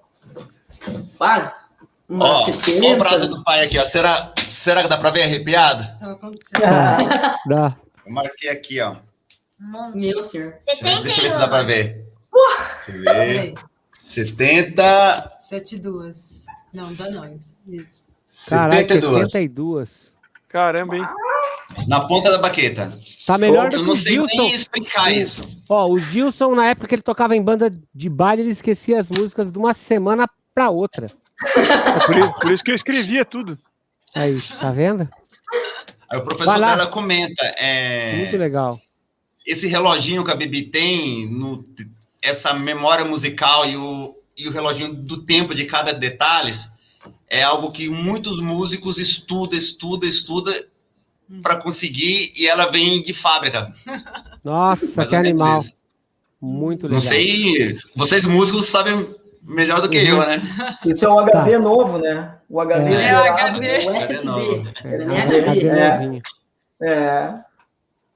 Speaker 7: Pai.
Speaker 5: Ó, ó o braço do pai aqui, ó. Será, será que dá pra ver arrepiado?
Speaker 1: Ah, dá.
Speaker 5: Eu marquei aqui, ó.
Speaker 7: Meu senhor.
Speaker 5: Deixa, eu ver se dá pra ver. Uh! Deixa eu ver. 70.
Speaker 4: 72. Não, dá não. Isso.
Speaker 1: Caralho, 72. 72.
Speaker 2: Caramba, hein?
Speaker 5: Na ponta da baqueta.
Speaker 1: Tá melhor do
Speaker 5: que o Gilson. Eu não sei nem explicar isso.
Speaker 1: Ó, o Gilson, na época que ele tocava em banda de baile, ele esquecia as músicas de uma semana pra outra.
Speaker 2: É por, por, isso que eu escrevia tudo.
Speaker 1: Aí, tá vendo?
Speaker 5: Aí o professor dela comenta. É,
Speaker 1: Muito legal.
Speaker 5: Esse reloginho que a Bibi tem, no, essa memória musical e o, e o reloginho do tempo de cada detalhe, é algo que muitos músicos estudam, estudam, estudam para conseguir e ela vem de fábrica.
Speaker 1: Nossa, que animal. Isso. Muito legal.
Speaker 5: Não sei, vocês músicos sabem melhor do que uhum. eu, né?
Speaker 3: Isso é um HD tá. novo, né?
Speaker 4: O HD é, é o HD.
Speaker 7: O SSD.
Speaker 1: É, é. é.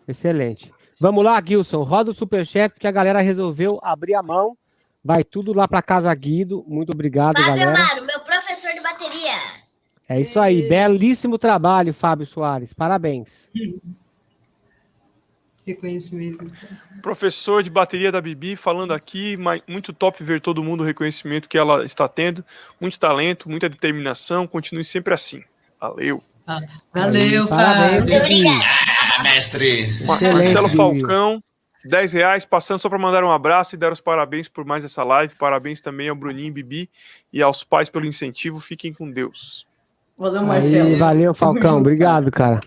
Speaker 1: Excelente. Vamos lá, Gilson. Roda o superchat, porque a galera resolveu abrir a mão. Vai tudo lá para casa Guido. Muito obrigado, Fábio galera.
Speaker 6: Amaro, meu professor de bateria.
Speaker 1: É isso aí. Belíssimo trabalho, Fábio Soares. Parabéns.
Speaker 4: Reconhecimento.
Speaker 2: Professor de bateria da Bibi falando aqui, muito top ver todo mundo o reconhecimento que ela está tendo, muito talento, muita determinação, continue sempre assim. Valeu.
Speaker 4: Ah, valeu,
Speaker 6: Muito obrigada.
Speaker 5: Ah, mestre.
Speaker 2: Marcelo Falcão, 10 reais, passando só para mandar um abraço e dar os parabéns por mais essa live. Parabéns também ao Bruninho, Bibi e aos pais pelo incentivo. Fiquem com Deus.
Speaker 1: Valeu, Marcelo. Aí, valeu, Falcão. Obrigado, cara.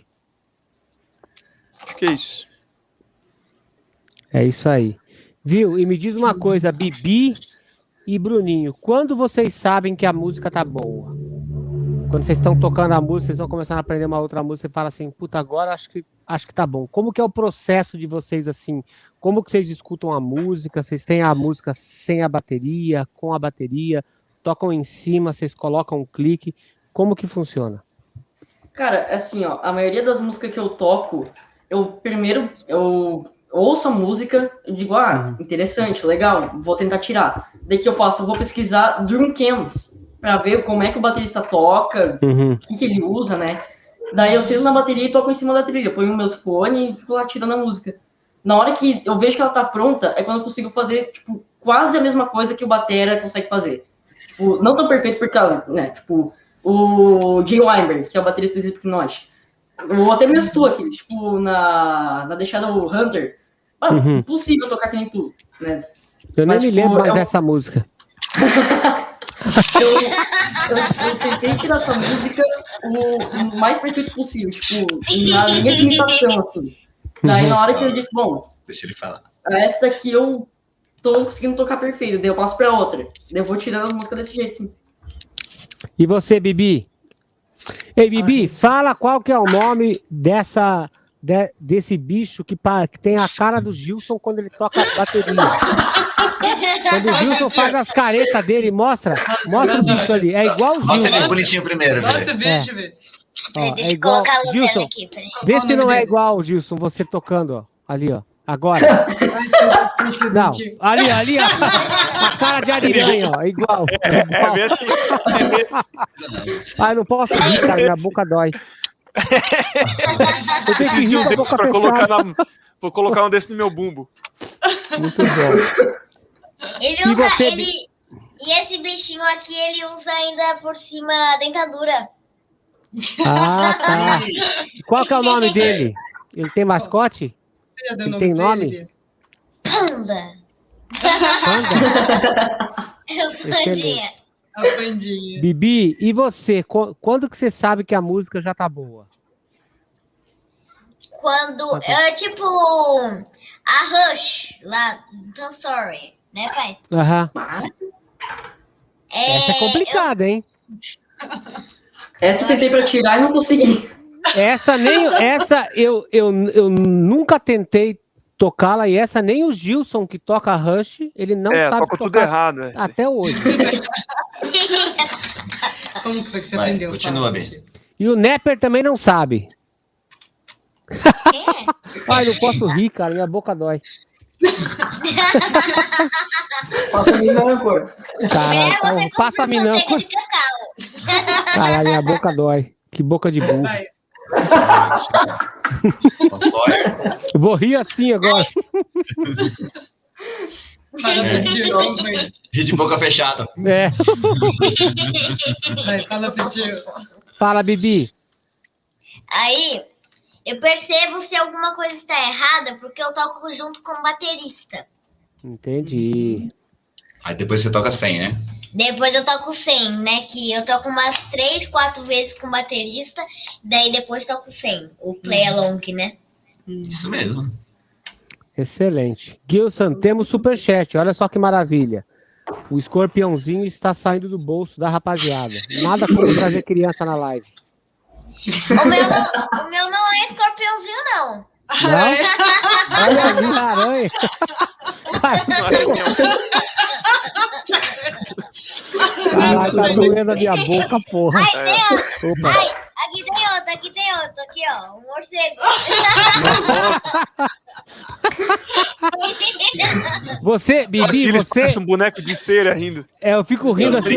Speaker 2: Acho que é isso.
Speaker 1: É isso aí. Viu? E me diz uma coisa, Bibi e Bruninho, quando vocês sabem que a música tá boa? Quando vocês estão tocando a música, vocês estão começando a aprender uma outra música, você fala assim, puta, agora acho que acho que tá bom. Como que é o processo de vocês assim? Como que vocês escutam a música? Vocês têm a música sem a bateria, com a bateria, tocam em cima, vocês colocam um clique. Como que funciona?
Speaker 7: Cara, assim, ó, a maioria das músicas que eu toco, eu primeiro eu ouço a música, eu digo, ah, uhum. interessante, legal, vou tentar tirar. Daí que eu faço, eu vou pesquisar drum cams para ver como é que o baterista toca, uhum. o que, que ele usa, né? Daí eu sento na bateria e toco em cima da trilha, ponho meus fones e fico lá tirando a música. Na hora que eu vejo que ela tá pronta, é quando eu consigo fazer, tipo, quase a mesma coisa que o batera consegue fazer. Tipo, não tão perfeito por causa, né? Tipo, o Jay Weinberg, que é o baterista do Slipknot. Ou até mesmo tu aqui, tipo, na, na deixada do Hunter. Mano, uhum. impossível tocar que nem tu, né?
Speaker 1: Eu Mas, nem me tipo, lembro mais é um... dessa música.
Speaker 7: eu, eu, eu, tentei tirar essa música o mais perfeito possível, tipo, na minha limitação, assim. Daí na hora que eu disse, bom,
Speaker 5: deixa ele falar.
Speaker 7: Essa daqui eu tô conseguindo tocar perfeito, daí eu passo pra outra. Daí eu vou tirando as músicas desse jeito, sim.
Speaker 1: E você, Bibi? Ei, Bibi, Ai. fala qual que é o nome dessa de, desse bicho que, que, tem a cara do Gilson quando ele toca a bateria. quando o Gilson faz as caretas dele, mostra, mostra o bicho ali. É igual o Gilson. Mostra
Speaker 5: ele bonitinho primeiro.
Speaker 4: Mostra o bicho,
Speaker 1: é. Ó, é igual... Gilson, aqui, vê se não é igual, Gilson, você tocando, ó. Ali, ó. Agora. Não, ali, ali, ó. A cara de ariranha, ó. Igual. É, é mesmo. É mesmo. Ah, não posso rir, cara. Minha boca dói.
Speaker 2: Eu tenho que rir a boca pra colocar na, Vou colocar um desse no meu bumbo.
Speaker 1: Muito bom.
Speaker 6: Ele usa. E, você... ele, e esse bichinho aqui, ele usa ainda por cima a dentadura.
Speaker 1: Ah, tá. Qual que é o nome dele? Ele tem mascote? Ele tem nome?
Speaker 6: Panda.
Speaker 1: Panda?
Speaker 6: É o Pandinha.
Speaker 4: A Pandinha.
Speaker 1: Bibi, e você? Quando que você sabe que a música já tá boa?
Speaker 6: Quando, é tipo, a Rush, lá, Don't Sorry, né, pai?
Speaker 1: Aham. É, Essa é complicada, eu... hein?
Speaker 7: Essa eu sentei pra tirar e não consegui.
Speaker 1: Essa nem essa eu, eu, eu nunca tentei tocá-la e essa nem o Gilson que toca Rush, ele não é, sabe tocar
Speaker 2: tudo errado, é.
Speaker 1: até hoje.
Speaker 4: Como foi que você Vai, aprendeu?
Speaker 5: Continua bem.
Speaker 1: E o Nepper também não sabe. Ai, não posso rir, cara, minha boca dói.
Speaker 3: passa Minancor.
Speaker 1: Caralho, então, passa Minancor. Caralho, minha boca dói. Que boca de burro. Vai. Vou rir assim agora.
Speaker 5: Rir de boca fechada.
Speaker 1: É.
Speaker 4: Vai, fala, Pitinho.
Speaker 1: Fala, Bibi.
Speaker 6: Aí, eu percebo se alguma coisa está errada, porque eu toco junto com o baterista.
Speaker 1: Entendi.
Speaker 5: Aí depois você toca 100, né?
Speaker 6: Depois eu toco 100, né? Que eu toco umas 3, 4 vezes com o baterista, daí depois toco 100, o play uhum. along, né?
Speaker 5: Isso mesmo.
Speaker 1: Excelente. Gilson, temos superchat, olha só que maravilha. O escorpiãozinho está saindo do bolso da rapaziada. Nada como trazer criança na live.
Speaker 6: O meu não, o meu não é escorpiãozinho, não.
Speaker 1: Não? Olha ali, aranha. Caralho, tá doendo a minha boca, porra.
Speaker 6: Ai, tem outro. Ai, aqui tem outro, aqui tem outro. Aqui, ó. Um morcego.
Speaker 1: Você, Bibi, você...
Speaker 2: um boneco de cera rindo.
Speaker 1: É, eu fico rindo assim.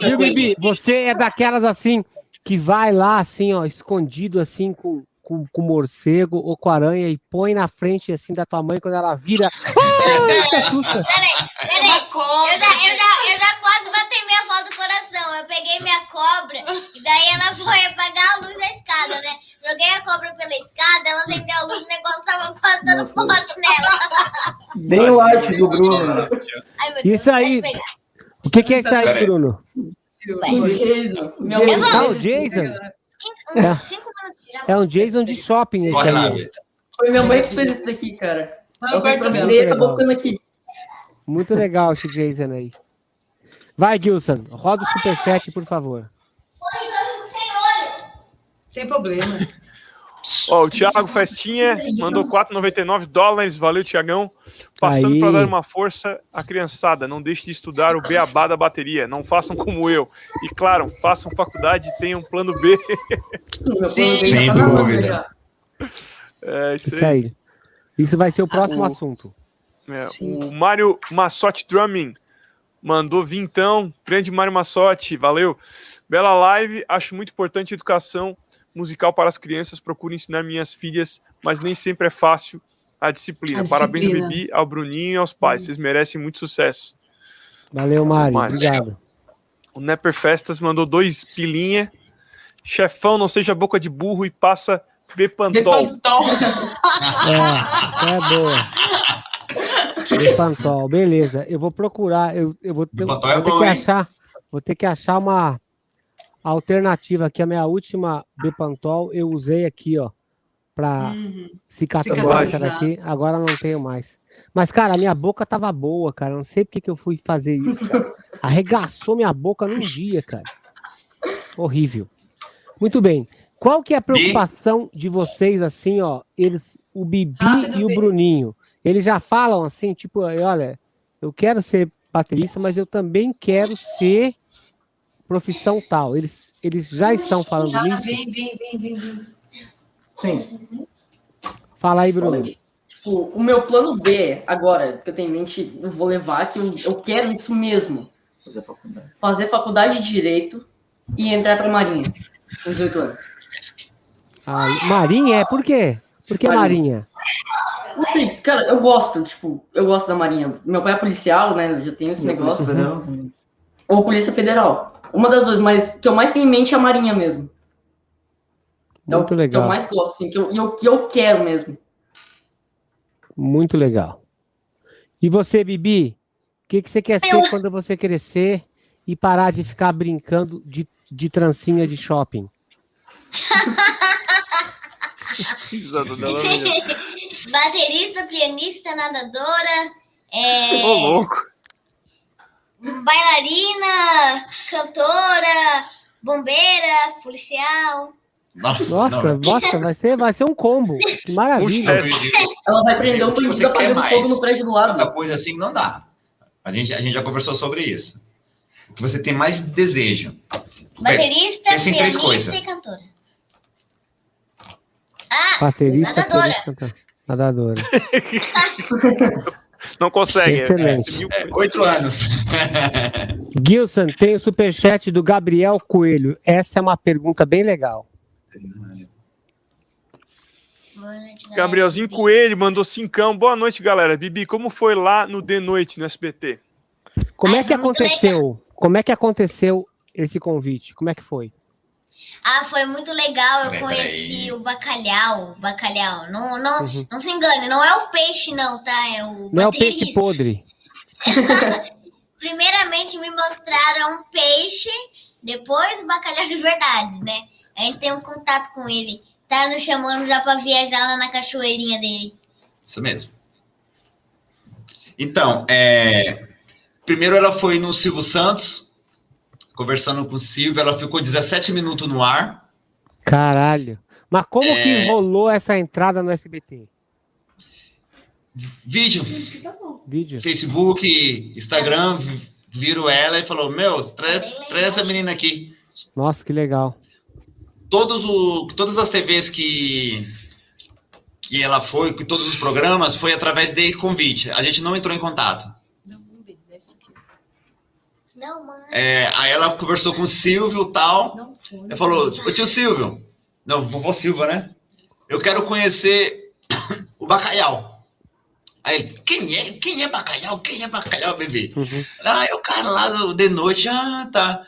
Speaker 1: Viu, Bibi? Você é daquelas assim, que vai lá assim, ó, escondido assim, com com, com morcego ou com aranha e põe na frente assim da tua mãe quando ela vira. Oh, se assusta.
Speaker 6: Peraí, peraí. Eu já, eu, já, eu já quase batei minha avó do coração. Eu peguei minha cobra e daí ela foi apagar a luz da escada, né? Joguei a cobra pela escada, ela acendeu a luz, o negócio tava quase dando forte nela.
Speaker 3: Bem o arte do Bruno.
Speaker 1: Ai, Deus, isso aí. O que, que é isso aí, Bruno?
Speaker 7: O Jason. Meu
Speaker 1: ah, o Jason? É. é um Jason de shopping esse aí.
Speaker 7: Foi minha mãe que fez isso daqui, cara. Eu fiz pra vender acabou ficando aqui.
Speaker 1: Muito legal esse Jason aí. Vai, Gilson, roda o superchat, por favor.
Speaker 4: Sem problema.
Speaker 2: Ó, o Thiago Festinha mandou 4,99 dólares. Valeu, Tiagão. Passando para dar uma força à criançada. Não deixe de estudar o beabá da bateria. Não façam como eu. E claro, façam faculdade e tenham plano B.
Speaker 5: Sim, sem dúvida.
Speaker 2: É, isso,
Speaker 1: isso aí. Isso vai ser o próximo ah, o, assunto.
Speaker 2: É, o Mário Massotti Drumming mandou vintão. Grande Mário Massotti, valeu. Bela live. Acho muito importante a educação musical para as crianças, procuro ensinar minhas filhas, mas nem sempre é fácil a disciplina. A Parabéns, disciplina. Bibi, ao Bruninho e aos pais. Vocês merecem muito sucesso.
Speaker 1: Valeu, Mário. Obrigado.
Speaker 2: O Nepper Festas mandou dois pilinha. Chefão, não seja boca de burro e passa Bepantol. Bepantol.
Speaker 1: é, é boa. Bepantol, beleza. Eu vou procurar, eu, eu vou, ter, vou ter que achar, vou ter que achar uma alternativa aqui. A minha última Bepantol eu usei aqui, ó, para uhum. cicatrizar aqui. Agora não tenho mais. Mas, cara, a minha boca tava boa, cara. Não sei porque que eu fui fazer isso, cara. Arregaçou minha boca num dia, cara. Horrível. Muito bem. Qual que é a preocupação de vocês, assim, ó? Eles, o Bibi e o Bruninho, eles já falam assim, tipo, olha, eu quero ser baterista, mas eu também quero ser profissão tal. Eles, eles já estão falando ah, nisso? Vem, vem, vem, vem, vem.
Speaker 3: Sim.
Speaker 1: Fala aí, Bruno.
Speaker 7: Tipo, o meu plano B agora, que eu tenho em mente, eu vou levar, que eu, eu quero isso mesmo. Fazer faculdade. Fazer faculdade de Direito e entrar para Marinha, com 18 anos.
Speaker 1: Ah, Marinha? É? Por quê? Por que Marinha?
Speaker 7: Não sei, cara, eu gosto, tipo, eu gosto da Marinha. Meu pai é policial, né? Eu já tenho esse negócio. Polícia Ou Polícia Federal. Uma das duas, mas que eu mais tenho em mente é a Marinha mesmo.
Speaker 1: Muito é o, legal.
Speaker 7: Que eu mais gosto, assim, que eu, eu, que eu quero mesmo.
Speaker 1: Muito legal. E você, Bibi? O que, que você quer eu... ser quando você crescer e parar de ficar brincando de, de trancinha de shopping?
Speaker 6: Baterista, pianista, nadadora. É...
Speaker 2: Ô, louco!
Speaker 6: Bailarina, cantora, bombeira, policial.
Speaker 1: Nossa, nossa, nossa, vai, ser, vai ser um combo. Que maravilha.
Speaker 7: Ela vai prender um bandido apagando fogo no prédio do lado.
Speaker 5: Tanta coisa assim não dá. A gente, a gente já conversou sobre isso. O que você tem mais desejo?
Speaker 6: Baterista, Bem, pianista e cantora.
Speaker 1: Ah, Baterista, nadadora. Pianista, nadadora.
Speaker 2: Não consegue.
Speaker 1: Excelente.
Speaker 5: É, oito anos.
Speaker 1: Gilson, tem o superchat do Gabriel Coelho. Essa é uma pergunta bem legal.
Speaker 2: Gabrielzinho Coelho mandou cincão. Boa noite, galera. Bibi, como foi lá no The Noite, no SBT?
Speaker 1: Como é que aconteceu? Como é que aconteceu esse convite? Como é que foi?
Speaker 6: Ah, foi muito legal. Eu conheci o bacalhau. Bacalhau. Não, não, uhum. não se engane, não é o peixe, não, tá? É o
Speaker 1: Não é o peixe podre.
Speaker 6: Primeiramente me mostraram um peixe, depois o bacalhau de verdade, né? A gente tem um contato com ele. Tá nos chamando já para viajar lá na cachoeirinha dele.
Speaker 5: Isso mesmo. Então, é... primeiro ela foi no Silvio Santos, conversando com o Silvio, ela ficou 17 minutos no ar.
Speaker 1: Caralho. Mas como é... que rolou essa entrada no SBT?
Speaker 5: Vídeo.
Speaker 1: Vídeo.
Speaker 5: Facebook, Instagram, viram ela e falou: Meu, traz, traz essa menina aqui.
Speaker 1: Nossa, que legal
Speaker 5: todos o, todas as TVs que, que ela foi, que todos os programas, foi através de convite. A gente não entrou em contato. Não, mãe. É, aí ela conversou com o Silvio e tal. Ela falou, ô tio Silvio, não, vovô Silva, né? Eu quero conhecer o Bacalhau. Aí ele, quem é? Quem é Bacalhau? Quem é Bacalhau, bebê? Uhum. Ah, é o cara lá do, de noite. Ah, tá.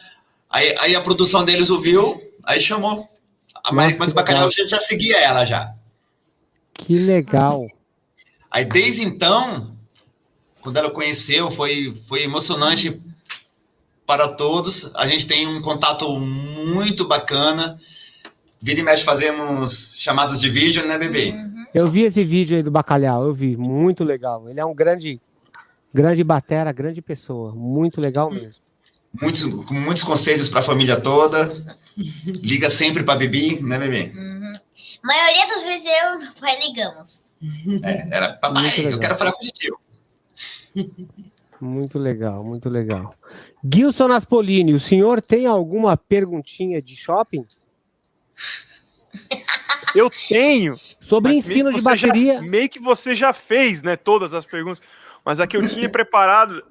Speaker 5: Aí, aí a produção deles ouviu, Aí chamou. A Nossa, mas o Bacalhau já, já seguia ela já.
Speaker 1: Que legal.
Speaker 5: Aí desde então, quando ela conheceu, foi, foi emocionante para todos. A gente tem um contato muito bacana. Vira e mexe, fazemos chamadas de vídeo, né, bebê? Uhum.
Speaker 1: Eu vi esse vídeo aí do Bacalhau, eu vi. Muito legal. Ele é um grande, grande batera, grande pessoa. Muito legal mesmo.
Speaker 5: Muitos, com muitos conselhos para a família toda. Liga sempre para Bibi, né, bebê? Uhum.
Speaker 6: A maioria das vezes eu e meu pai ligamos.
Speaker 5: É, era, papai, eu quero falar com o tio.
Speaker 1: Muito legal, muito legal. Gilson Aspolini, o senhor tem alguma perguntinha de shopping?
Speaker 2: Eu tenho.
Speaker 1: Sobre ensino de bateria.
Speaker 2: Já, meio que você já fez, né? Todas as perguntas. Mas a que eu tinha preparado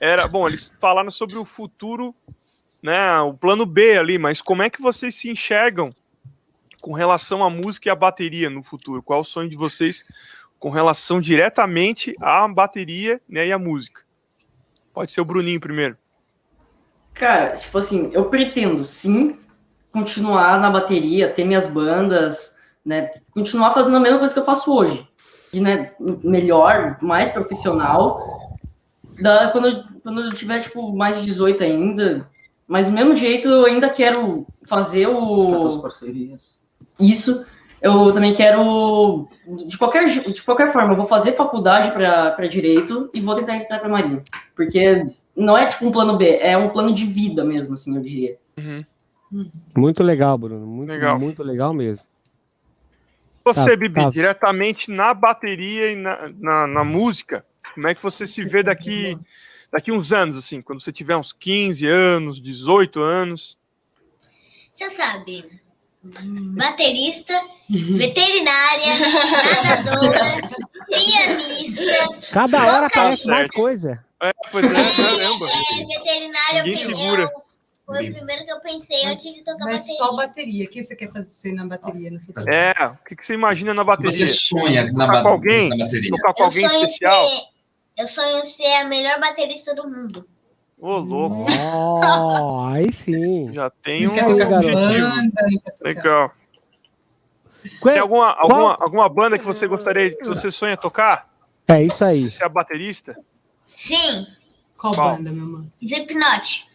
Speaker 2: era. Bom, eles falaram sobre o futuro né, o plano B ali, mas como é que vocês se enxergam com relação à música e à bateria no futuro? Qual é o sonho de vocês com relação diretamente à bateria né, e à música? Pode ser o Bruninho primeiro.
Speaker 7: Cara, tipo assim, eu pretendo sim continuar na bateria, ter minhas bandas, né? Continuar fazendo a mesma coisa que eu faço hoje. né, melhor, mais profissional, da, quando, eu, quando eu tiver, tipo, mais de 18 ainda. Mas do mesmo jeito, eu ainda quero fazer o... Isso. Eu também quero, de qualquer, de qualquer forma, eu vou fazer faculdade para direito e vou tentar entrar para Marinha. Porque não é tipo um plano B, é um plano de vida mesmo, assim, eu diria. Uhum.
Speaker 1: Muito legal, Bruno. Muito legal, muito legal mesmo.
Speaker 2: Você, tá, Bibi, tá. diretamente na bateria e na, na, na, música, como é que você se vê daqui, daqui uns anos, assim, quando você tiver uns 15 anos, 18 anos?
Speaker 6: Já sabe, baterista, veterinária, nadadora, pianista.
Speaker 1: Cada hora aparece mais coisa.
Speaker 2: É, pois é, caramba.
Speaker 6: É, veterinária,
Speaker 2: Ninguém segura. Eu,
Speaker 6: foi o primeiro que eu pensei antes de tocar
Speaker 4: Mas
Speaker 6: bateria.
Speaker 4: só bateria. O que você quer fazer na bateria? No
Speaker 2: futuro? é, o que, que você imagina na bateria?
Speaker 5: Você sonha na,
Speaker 2: tocar com alguém, na bateria? Tocar com alguém especial?
Speaker 6: Ser, eu sonho ser a melhor baterista do mundo.
Speaker 2: Ô, oh, louco.
Speaker 1: Oh, aí sim.
Speaker 2: Já tem um objetivo. Legal.
Speaker 1: Qual,
Speaker 2: tem alguma, alguma, alguma banda que você gostaria, que você sonha tocar?
Speaker 1: É isso aí.
Speaker 2: Você é baterista?
Speaker 6: Sim.
Speaker 4: Qual, Qual? banda, meu irmão?
Speaker 6: Slipknot.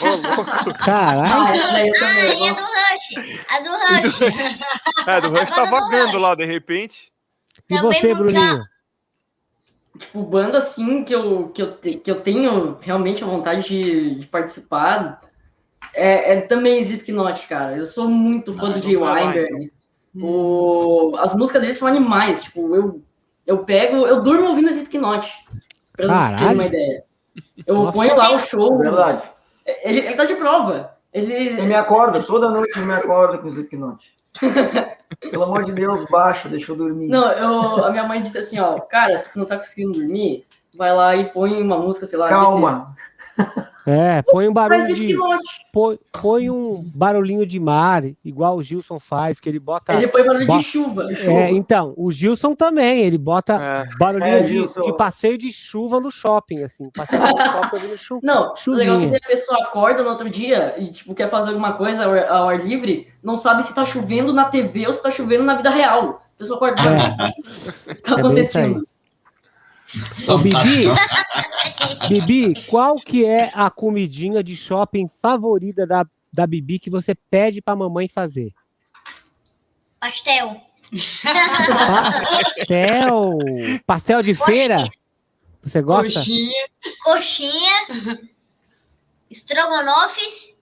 Speaker 2: Oh,
Speaker 1: Caralho.
Speaker 6: Ah, e a do Rush. A do Rush.
Speaker 2: é, do Rush tá vagando lá, de repente.
Speaker 1: E Também você, Bruninho?
Speaker 7: Tipo, banda assim que eu, que eu, te, que eu tenho realmente a vontade de, de participar é, é também Slipknot, cara. Eu sou muito fã ah, do Jay Weinberg. Então. O, as músicas deles são animais. Tipo, eu, eu pego, eu durmo ouvindo Slipknot. Pra vocês terem uma ideia. Eu Nossa, ponho lá o show.
Speaker 3: Verdade.
Speaker 7: Ele, ele tá de prova. Ele...
Speaker 3: ele me acorda, toda noite ele me acorda com o Slipknot. Pelo amor de Deus, baixa, deixa eu dormir.
Speaker 7: Não, eu, a minha mãe disse assim, ó, cara, se tu não tá conseguindo dormir, vai lá e põe uma música, sei lá.
Speaker 3: Calma.
Speaker 1: É, põe um barulho de. Põe, põe, um barulhinho de mar, igual o Gilson faz, que ele bota.
Speaker 7: Ele põe barulho bota, de chuva.
Speaker 1: chuva. É, então, o Gilson também, ele bota é. barulhinho é, de, de, passeio de chuva no shopping, assim. Passeio no shopping no
Speaker 7: chu... Não, chuvinha. legal que a pessoa acorda no outro dia e, tipo, quer fazer alguma coisa ao ar, ao ar, livre, não sabe se tá chovendo na TV ou se tá chovendo na vida real. A pessoa acorda. É. tá é acontecendo.
Speaker 1: Ô, Bibi, Bibi, qual que é a comidinha de shopping favorita da, da Bibi que você pede pra mamãe fazer?
Speaker 6: Pastel.
Speaker 1: Pastel? Pastel de Coxinha. feira? Você gosta?
Speaker 6: Coxinha. Coxinha. Estrogonofes.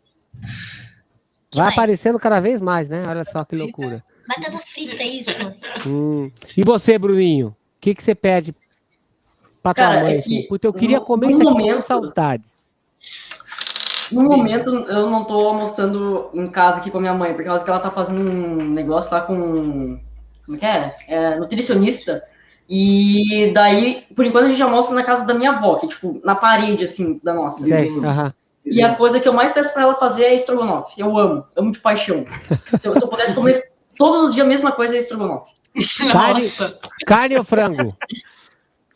Speaker 1: Vai mais? aparecendo cada vez mais, né? Olha só que loucura.
Speaker 6: Batata frita, isso.
Speaker 1: Hum. E você, Bruninho? O que, que você pede pra tua Cara, mãe, é assim? Puta, eu queria no, comer no isso momento, aqui com saudades.
Speaker 7: No momento, eu não tô almoçando em casa aqui com a minha mãe, por causa que ela tá fazendo um negócio lá com. Como que é? é nutricionista. E daí, por enquanto, a gente almoça na casa da minha avó, que é, tipo, na parede, assim, da nossa.
Speaker 1: Sei, uh -huh.
Speaker 7: E a coisa que eu mais peço para ela fazer é estrogonofe. Eu amo, amo de paixão. se, eu, se eu pudesse comer todos os dias a mesma coisa, é estrogonofe.
Speaker 1: Carne, carne ou frango?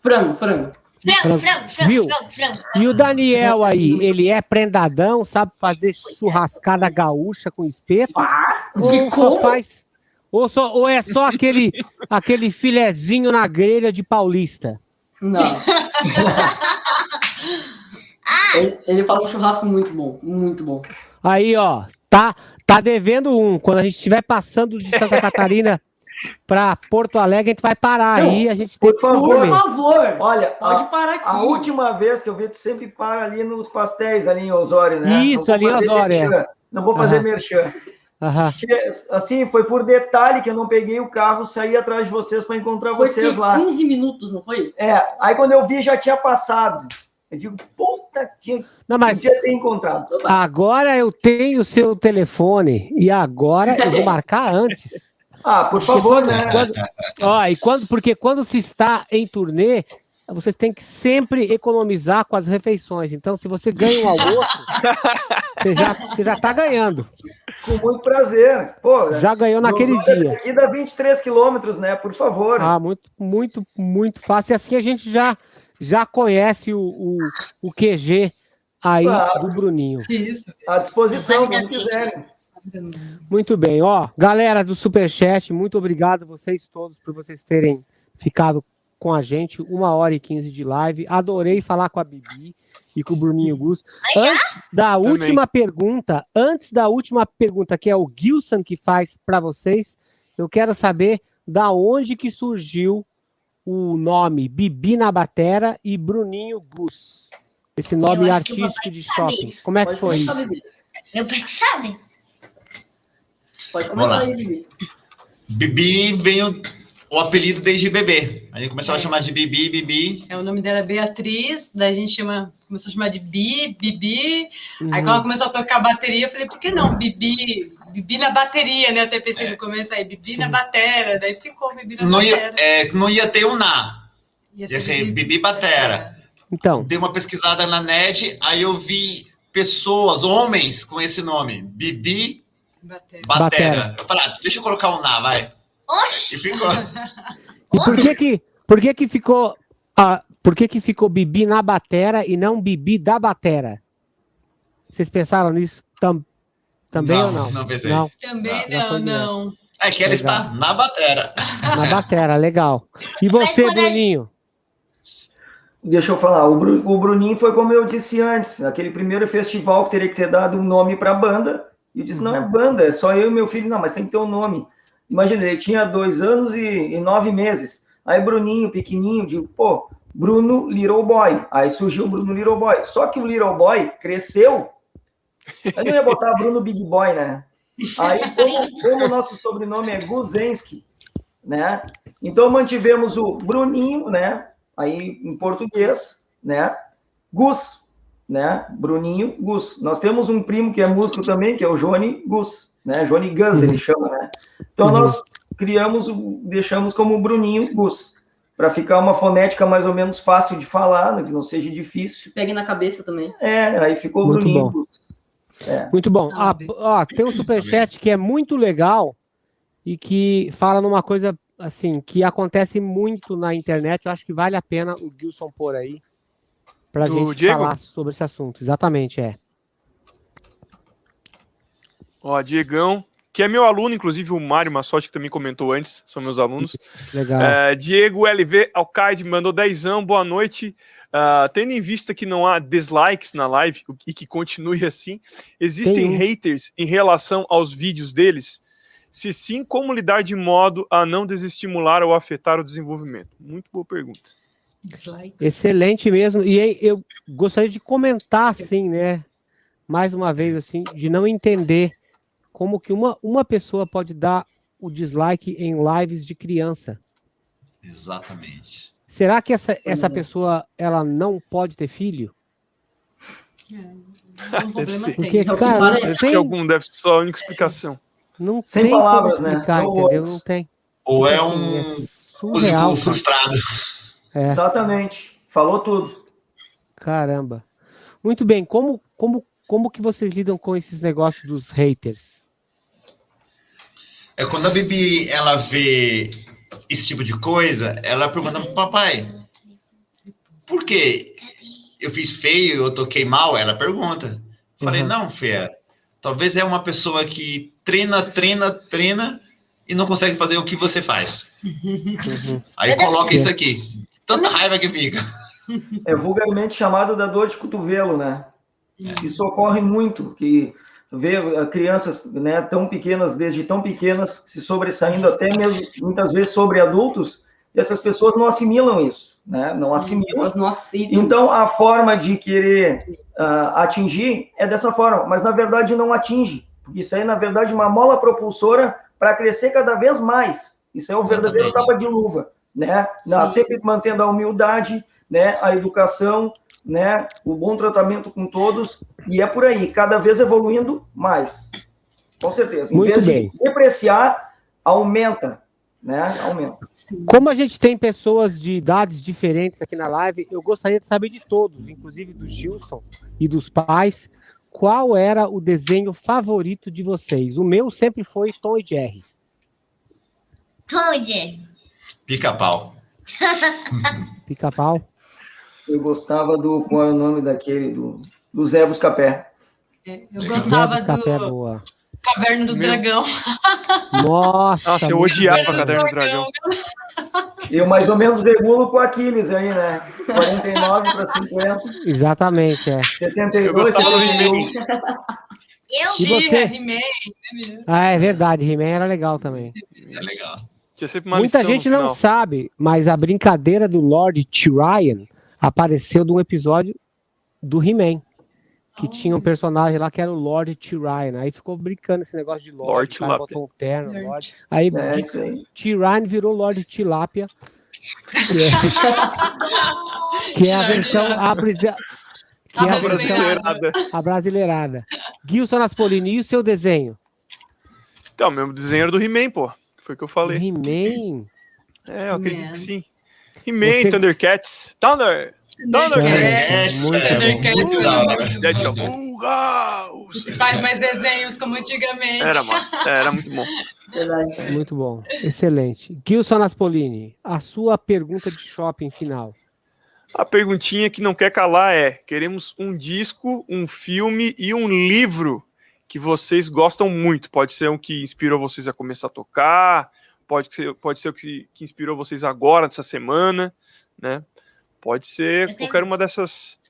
Speaker 7: Frango, frango.
Speaker 6: Frango, frango, frango, Viu? frango, frango.
Speaker 1: E o Daniel aí, ele é prendadão, sabe fazer churrascada gaúcha com espeto?
Speaker 7: Ah,
Speaker 1: ou só faz ou, só, ou é só aquele aquele filezinho na grelha de paulista?
Speaker 7: Não. ele, ele faz um churrasco muito bom, muito bom.
Speaker 1: Aí, ó, tá tá devendo um. Quando a gente estiver passando de Santa Catarina para Porto Alegre, a gente vai parar Não, aí, a gente
Speaker 3: tem por favor,
Speaker 7: Por favor,
Speaker 3: olha, pode a, parar aqui. A última vez que eu vi, tu sempre para ali nos pastéis, ali em Osório, né?
Speaker 1: Isso, ali em Osório, é.
Speaker 3: Não vou fazer uhum. merchan.
Speaker 1: Uhum.
Speaker 3: Assim, foi por detalhe que eu não peguei o carro, saí atrás de vocês para encontrar
Speaker 7: foi
Speaker 3: vocês lá.
Speaker 7: 15 minutos, não foi?
Speaker 3: É, aí quando eu vi já tinha passado. Eu digo, puta, tinha,
Speaker 1: não, mas
Speaker 3: podia ter encontrado.
Speaker 1: Agora eu tenho o seu telefone e agora eu vou marcar antes.
Speaker 3: Ah, por favor,
Speaker 1: quando,
Speaker 3: né?
Speaker 1: Quando, ó, e quando, porque quando se está em turnê, vocês têm que sempre economizar com as refeições. Então, se você ganha um almoço, você já, você já tá ganhando.
Speaker 3: Com muito prazer. Pô,
Speaker 1: já ganhou naquele dia.
Speaker 3: Aqui dá 23 quilômetros, né? Por favor.
Speaker 1: Ah, muito, muito, muito fácil. E assim a gente já, já conhece o, o, o QG aí claro. do Bruninho.
Speaker 3: Isso. À disposição, quando quiserem.
Speaker 1: Muito bem, ó, galera do Superchat, muito obrigado vocês todos por vocês terem ficado com a gente, uma hora e quinze de live. Adorei falar com a Bibi e com o Bruninho Gus. Antes da
Speaker 2: Também.
Speaker 1: última pergunta, antes da última pergunta, que é o Gilson que faz para vocês, eu quero saber da onde que surgiu o nome Bibi na Batera e Bruninho Gus. Esse nome artístico de
Speaker 6: sabe
Speaker 1: shopping. Como é que
Speaker 7: Pode
Speaker 1: foi isso?
Speaker 6: Meu pai que sabe.
Speaker 7: Pode começar aí, Bibi.
Speaker 5: Bibi veio o apelido desde bebê. A gente começava a chamar de Bibi, Bibi.
Speaker 4: É, o nome dela é Beatriz, daí a gente chama, começou a chamar de Bi, Bibi. Aí
Speaker 1: Uhum.
Speaker 4: quando ela começou a tocar bateria, eu falei, por que não? Bibi, Bibi na bateria, né? Até pensei no começo aí, Bibi na batera, daí ficou Bibi na
Speaker 5: Não ia,
Speaker 4: batera.
Speaker 5: é, não ia ter o Na.
Speaker 4: Ia
Speaker 5: Ia ser Bibi Batera.
Speaker 1: Então,
Speaker 5: Dei uma pesquisada na net, aí eu vi pessoas, homens com esse nome. Bibi
Speaker 4: Batera.
Speaker 5: Batera.
Speaker 1: Batera.
Speaker 5: Eu falei, ah, deixa eu colocar um Na, vai.
Speaker 6: Oxi,
Speaker 5: E ficou.
Speaker 1: e por que que, por que, que ficou. ah, por que, que ficou Bibi na batera e não Bibi da batera? Vocês pensaram nisso tam- também
Speaker 5: Não,
Speaker 1: ou não?
Speaker 5: não pensei.
Speaker 1: Não,
Speaker 4: Também não,
Speaker 1: direto.
Speaker 4: não.
Speaker 5: É que ela
Speaker 1: Legal.
Speaker 5: está na batera.
Speaker 1: na batera, legal. E você, Bruninho?
Speaker 3: Deixa eu falar, o, Bru- o Bruninho foi como eu disse antes, aquele primeiro festival que teria que ter dado um nome para a banda, e eu disse, não é banda, é só eu e meu filho, não, mas tem que ter um nome. Imagina, ele tinha dois anos e, e nove meses, aí Bruninho, pequenininho, digo, pô, Bruno Little Boy, aí surgiu o Bruno Little Boy, só que o Little Boy cresceu, eu não ia botar Bruno Big Boy, né? Aí, como, como o nosso sobrenome é Guzensky, né? Então mantivemos o Bruninho, né? Aí em português, né? Gus, né? Bruninho Gus. Nós temos um primo que é músico também, que é o Johnny Gus, né? Johnny Gus ele chama, né? Então
Speaker 1: Uhum.
Speaker 3: nós criamos, o- deixamos como Bruninho Gus, para ficar uma fonética mais ou menos fácil de falar, né? que não seja difícil.
Speaker 7: Pegue na cabeça também.
Speaker 3: É, aí ficou
Speaker 1: Muito
Speaker 3: Bruninho
Speaker 1: bom.
Speaker 3: Gus. É.
Speaker 1: Muito bom. Ah,
Speaker 4: Sabe.
Speaker 1: ó, tem um superchat que é muito legal e que fala numa coisa assim que acontece muito na internet. Eu acho que vale a pena o Gilson pôr aí pra
Speaker 2: Do
Speaker 1: gente
Speaker 2: Diego?
Speaker 1: falar sobre esse assunto. Exatamente, é.
Speaker 2: Ó, Diegão, que é meu aluno, inclusive o Mário Massotti, que também comentou antes, são meus alunos.
Speaker 1: Legal.
Speaker 2: É, Diego LV Alcaide mandou dezão, boa noite. Ah, tendo em vista que não há dislikes na live e que continue assim, existem
Speaker 1: Tem
Speaker 2: haters em relação aos vídeos deles? Se sim, como lidar de modo a não desestimular ou afetar o desenvolvimento? Muito boa pergunta.
Speaker 4: Dislikes.
Speaker 1: Excelente mesmo. E aí, eu gostaria de comentar, assim, né? Mais uma vez, assim, de não entender como que uma, uma pessoa pode dar o dislike em lives de criança.
Speaker 5: Exatamente.
Speaker 1: Será que essa, essa pessoa ela não pode ter filho?
Speaker 4: Um problema
Speaker 2: ser.
Speaker 4: tem.
Speaker 1: Porque,
Speaker 7: É
Speaker 1: cara,
Speaker 2: Deve ser
Speaker 1: tem,
Speaker 2: algum, deve ser só a única explicação.
Speaker 1: não
Speaker 3: Sem
Speaker 1: tem
Speaker 3: palavras,
Speaker 1: como
Speaker 3: né?
Speaker 1: explicar,
Speaker 3: São
Speaker 1: entendeu? Não tem.
Speaker 5: Ou é
Speaker 1: Assim,
Speaker 5: um
Speaker 1: é surreal, cara.
Speaker 5: frustrado.
Speaker 1: É,
Speaker 3: Exatamente. Falou tudo.
Speaker 1: caramba. Muito bem, como, como, como que vocês lidam com esses negócios dos haters?
Speaker 5: É quando a Bibi ela vê esse tipo de coisa, ela pergunta pro papai: por que eu fiz feio, eu toquei mal? Ela pergunta. Falei,
Speaker 1: Uhum.
Speaker 5: não, Fê, talvez é uma pessoa que treina, treina, treina e não consegue fazer o que você faz.
Speaker 1: Uhum.
Speaker 5: Aí coloca isso aqui. Tanta raiva que fica.
Speaker 3: É vulgarmente chamado da dor de cotovelo, né? Isso ocorre muito, que vê eh, crianças né, tão pequenas, desde tão pequenas, se sobressaindo até mesmo, muitas vezes, sobre adultos, e essas pessoas não assimilam isso, né? Não assimilam.
Speaker 7: Elas não aceitam.
Speaker 3: Então, a forma de querer ah, atingir é dessa forma, mas na verdade não atinge, porque isso aí, na verdade, é uma mola propulsora para crescer cada vez mais. Isso é o verdadeiro
Speaker 5: Exatamente.
Speaker 3: tapa de luva, né?
Speaker 4: Sim.
Speaker 3: sempre mantendo a humildade, né? A educação, né? O bom tratamento com todos, e é por aí, cada vez evoluindo mais. Com certeza. Em
Speaker 1: Muito
Speaker 3: vez
Speaker 1: bem.
Speaker 3: de depreciar, aumenta, né? Aumenta.
Speaker 1: Como a gente tem pessoas de idades diferentes aqui na live, eu gostaria de saber de todos, inclusive do Gilson e dos pais, qual era o desenho favorito de vocês. O meu sempre foi Tom e Jerry.
Speaker 6: Tom e Jerry.
Speaker 5: Pica-pau.
Speaker 1: Pica-pau.
Speaker 3: Eu gostava do. Qual é o nome daquele? Do, do Zé Buscapé.
Speaker 4: É, Eu gostava
Speaker 1: Zé Buscapé é
Speaker 4: do
Speaker 1: boa.
Speaker 4: Caverna do
Speaker 2: Meu-
Speaker 4: Dragão.
Speaker 1: Nossa,
Speaker 2: Nossa, eu odiava a Caverna do Dragão.
Speaker 3: Eu mais ou menos regulo com o Aquiles aí, né? 49 para 50.
Speaker 1: Exatamente, é.
Speaker 3: 72,
Speaker 2: Eu gostava do
Speaker 3: 71.
Speaker 2: He-Man.
Speaker 6: Eu,
Speaker 4: She-Ra,
Speaker 1: você?
Speaker 4: He-Man. né?
Speaker 1: Ah, é verdade, He-Man era legal também.
Speaker 5: É legal.
Speaker 2: Tinha sempre uma
Speaker 1: Muita
Speaker 2: lição no
Speaker 1: gente não sabe, mas a brincadeira do Lord Tyrion apareceu de um episódio do He-Man. Que tinha um personagem lá que era o Lord Tyrion. Aí ficou brincando esse negócio de Lord.
Speaker 2: Lord
Speaker 1: o cara botou um terno,
Speaker 4: Lord.
Speaker 1: Lord. Aí
Speaker 3: É.
Speaker 1: Tyrion virou Lord Tilápia. Que é, que é a versão abrisa- que é a
Speaker 4: A
Speaker 1: versão
Speaker 2: Brasileirada.
Speaker 1: a brasileirada. Gilson Aspolini e o seu desenho?
Speaker 2: Então, mesmo desenho era do He-Man, pô. Foi o que eu falei.
Speaker 1: He-Man.
Speaker 2: É, eu acredito
Speaker 4: He-Man.
Speaker 2: que sim. He-Man,
Speaker 1: Você-
Speaker 2: Thundercats. Thunder! Thunder!
Speaker 1: É, muito
Speaker 5: é.
Speaker 2: Uga!
Speaker 4: Se faz mais desenhos como antigamente.
Speaker 2: Era, mano. Era muito bom.
Speaker 7: Verdade.
Speaker 1: Muito bom. Excelente. Gilson Aspolini, a sua pergunta de shopping final.
Speaker 2: A perguntinha que não quer calar é: queremos um disco, um filme e um livro que vocês gostam muito. Pode ser um que inspirou vocês a começar a tocar, pode ser, pode ser o que, que inspirou vocês agora, nessa semana, né? Pode ser
Speaker 6: Eu tenho-
Speaker 2: qualquer uma dessas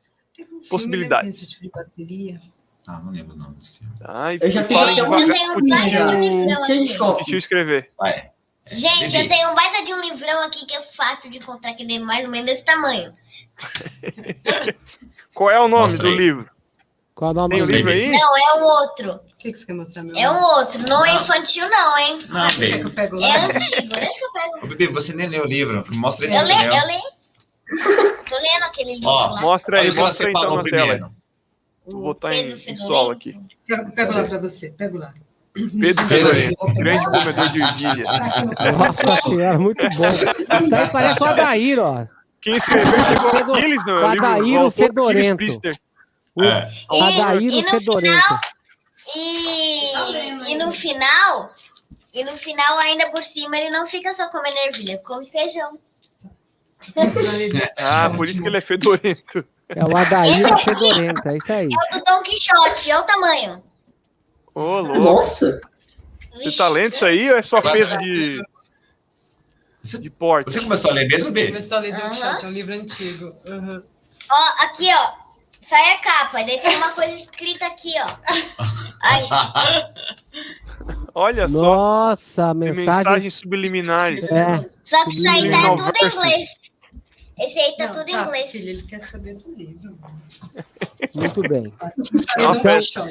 Speaker 2: possibilidades.
Speaker 4: Né, de bateria.
Speaker 5: Ah, não lembro o nome do filme.
Speaker 2: E
Speaker 7: Eu já fiz até um-
Speaker 6: Eu livrão
Speaker 7: Estilo de
Speaker 6: aqui.
Speaker 7: shopping.
Speaker 2: tio escrever.
Speaker 5: Vai.
Speaker 6: Gente,
Speaker 5: Bibi.
Speaker 6: eu tenho um baita de um livrão aqui que é fácil de encontrar, que é mais ou menos desse tamanho.
Speaker 2: Qual é o nome
Speaker 5: Mostra
Speaker 2: do
Speaker 5: aí.
Speaker 2: livro?
Speaker 1: Qual é o nome
Speaker 2: Tem o livro
Speaker 1: livro?
Speaker 2: aí?
Speaker 6: Não, é um outro.
Speaker 4: O que, que você quer mostrar, meu?
Speaker 6: É um outro. Não é infantil, não, hein?
Speaker 5: Não,
Speaker 4: Quer que eu pego?
Speaker 6: É antigo. Deixa que eu pego.
Speaker 5: Ô, Bibi, você nem leu o livro. Mostra esse
Speaker 6: Eu
Speaker 5: leu.
Speaker 6: eu leio. Tô lendo aquele livro
Speaker 5: Ó,
Speaker 6: lá.
Speaker 2: Mostra aí,
Speaker 5: o
Speaker 2: mostra então
Speaker 5: falou
Speaker 2: na tela.
Speaker 5: primeiro.
Speaker 2: Vou botar em,
Speaker 6: Pedro
Speaker 2: em solo aqui.
Speaker 4: Pego, pego lá pra você. Pego lá.
Speaker 2: Pedro
Speaker 5: Pedro
Speaker 2: Fedorento, grande comedor de ervilha.
Speaker 1: Nossa senhora, muito bom. Isso aí parece o Adair, ó.
Speaker 2: Quem escreveu isso aí foi o
Speaker 1: Fedo-
Speaker 2: Aquiles, não é? O livro-
Speaker 1: Adair,
Speaker 2: o
Speaker 1: o Fedorento.
Speaker 2: Priester.
Speaker 1: O
Speaker 5: É.
Speaker 6: E-
Speaker 1: Adair,
Speaker 6: e
Speaker 1: o
Speaker 6: no
Speaker 1: Fedorento.
Speaker 6: E, e no final, e no final, ainda por cima, ele não fica só comendo ervilha, come feijão.
Speaker 2: Ah, por isso que ele é fedorento.
Speaker 1: É o Adair, o Fedorento. É isso aí.
Speaker 6: É o do Don Quixote, é o tamanho.
Speaker 2: Ô, louco.
Speaker 7: Nossa!
Speaker 2: Você tá lendo isso aí ou é só peso de, de porte?
Speaker 5: Você começou a ler mesmo, Bê?
Speaker 4: Começou a ler Don. Quixote, é um livro antigo.
Speaker 6: Ó, aqui, ó. Aí é capa, daí tem uma coisa escrita aqui, ó. Aí,
Speaker 2: Olha só,
Speaker 1: Nossa,
Speaker 2: tem
Speaker 1: mensagem.
Speaker 2: mensagens subliminares.
Speaker 1: É,
Speaker 6: só que isso aí tá tudo em inglês. Esse aí tá
Speaker 4: Não,
Speaker 6: tudo em
Speaker 4: tá,
Speaker 6: inglês.
Speaker 4: filho, ele quer saber do livro.
Speaker 1: muito bem. Então-.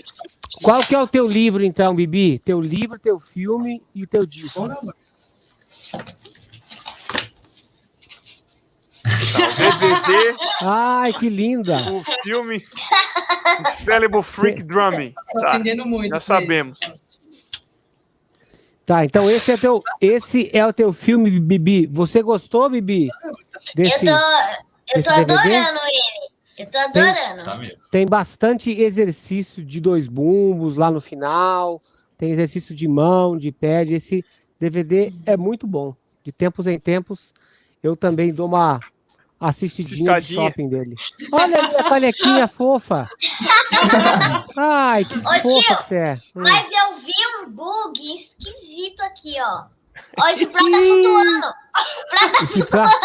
Speaker 1: Qual que é o teu livro, então, Bibi? Teu livro, teu filme e o teu disco.
Speaker 2: DVD,
Speaker 1: Ai, que linda!
Speaker 2: o filme Infallible Freak Drumming.
Speaker 4: Tô
Speaker 2: Tá,
Speaker 4: aprendendo muito.
Speaker 2: já sabemos.
Speaker 4: isso.
Speaker 1: Tá, então esse é teu, esse é o teu filme, Bibi. Você gostou, Bibi?
Speaker 6: Eu
Speaker 1: Desse,
Speaker 6: tô, eu tô
Speaker 1: desse DVD?
Speaker 6: adorando ele. Eu tô adorando.
Speaker 5: Tá mesmo.
Speaker 1: tem bastante exercício de dois bumbos lá no final. Tem exercício de mão, de pé. Esse DVD é muito bom. De tempos em tempos, eu também dou uma assistidinha de
Speaker 2: Ciscadinha.
Speaker 1: shopping dele. Olha ali a canequinha fofa. Ai, que
Speaker 6: Ô,
Speaker 1: fofa
Speaker 6: tio,
Speaker 1: que você é. Hum.
Speaker 6: Mas eu vi um bug esquisito aqui, ó. Ó, esse prato tá flutuando.
Speaker 1: Esse prato,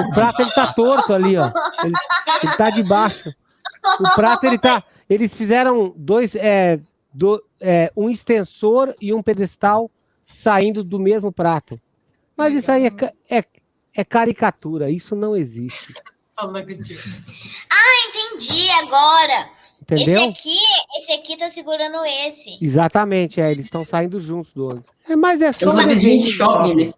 Speaker 1: o prato ele tá torto ali, ó. Ele, ele tá de baixo. O prato ele tá. Eles fizeram dois, é, do, é, um extensor e um pedestal saindo do mesmo prato. Mas isso aí é, é, é caricatura. Isso não existe.
Speaker 4: Contigo.
Speaker 6: Entendi agora. Esse
Speaker 1: Entendeu?
Speaker 6: aqui, esse aqui tá segurando esse.
Speaker 1: Exatamente, é. Eles estão saindo juntos do outro. É, mas é
Speaker 7: É
Speaker 1: só
Speaker 7: um
Speaker 1: um
Speaker 7: desenho
Speaker 1: desenho
Speaker 7: de shopping,
Speaker 1: shopping.
Speaker 7: né?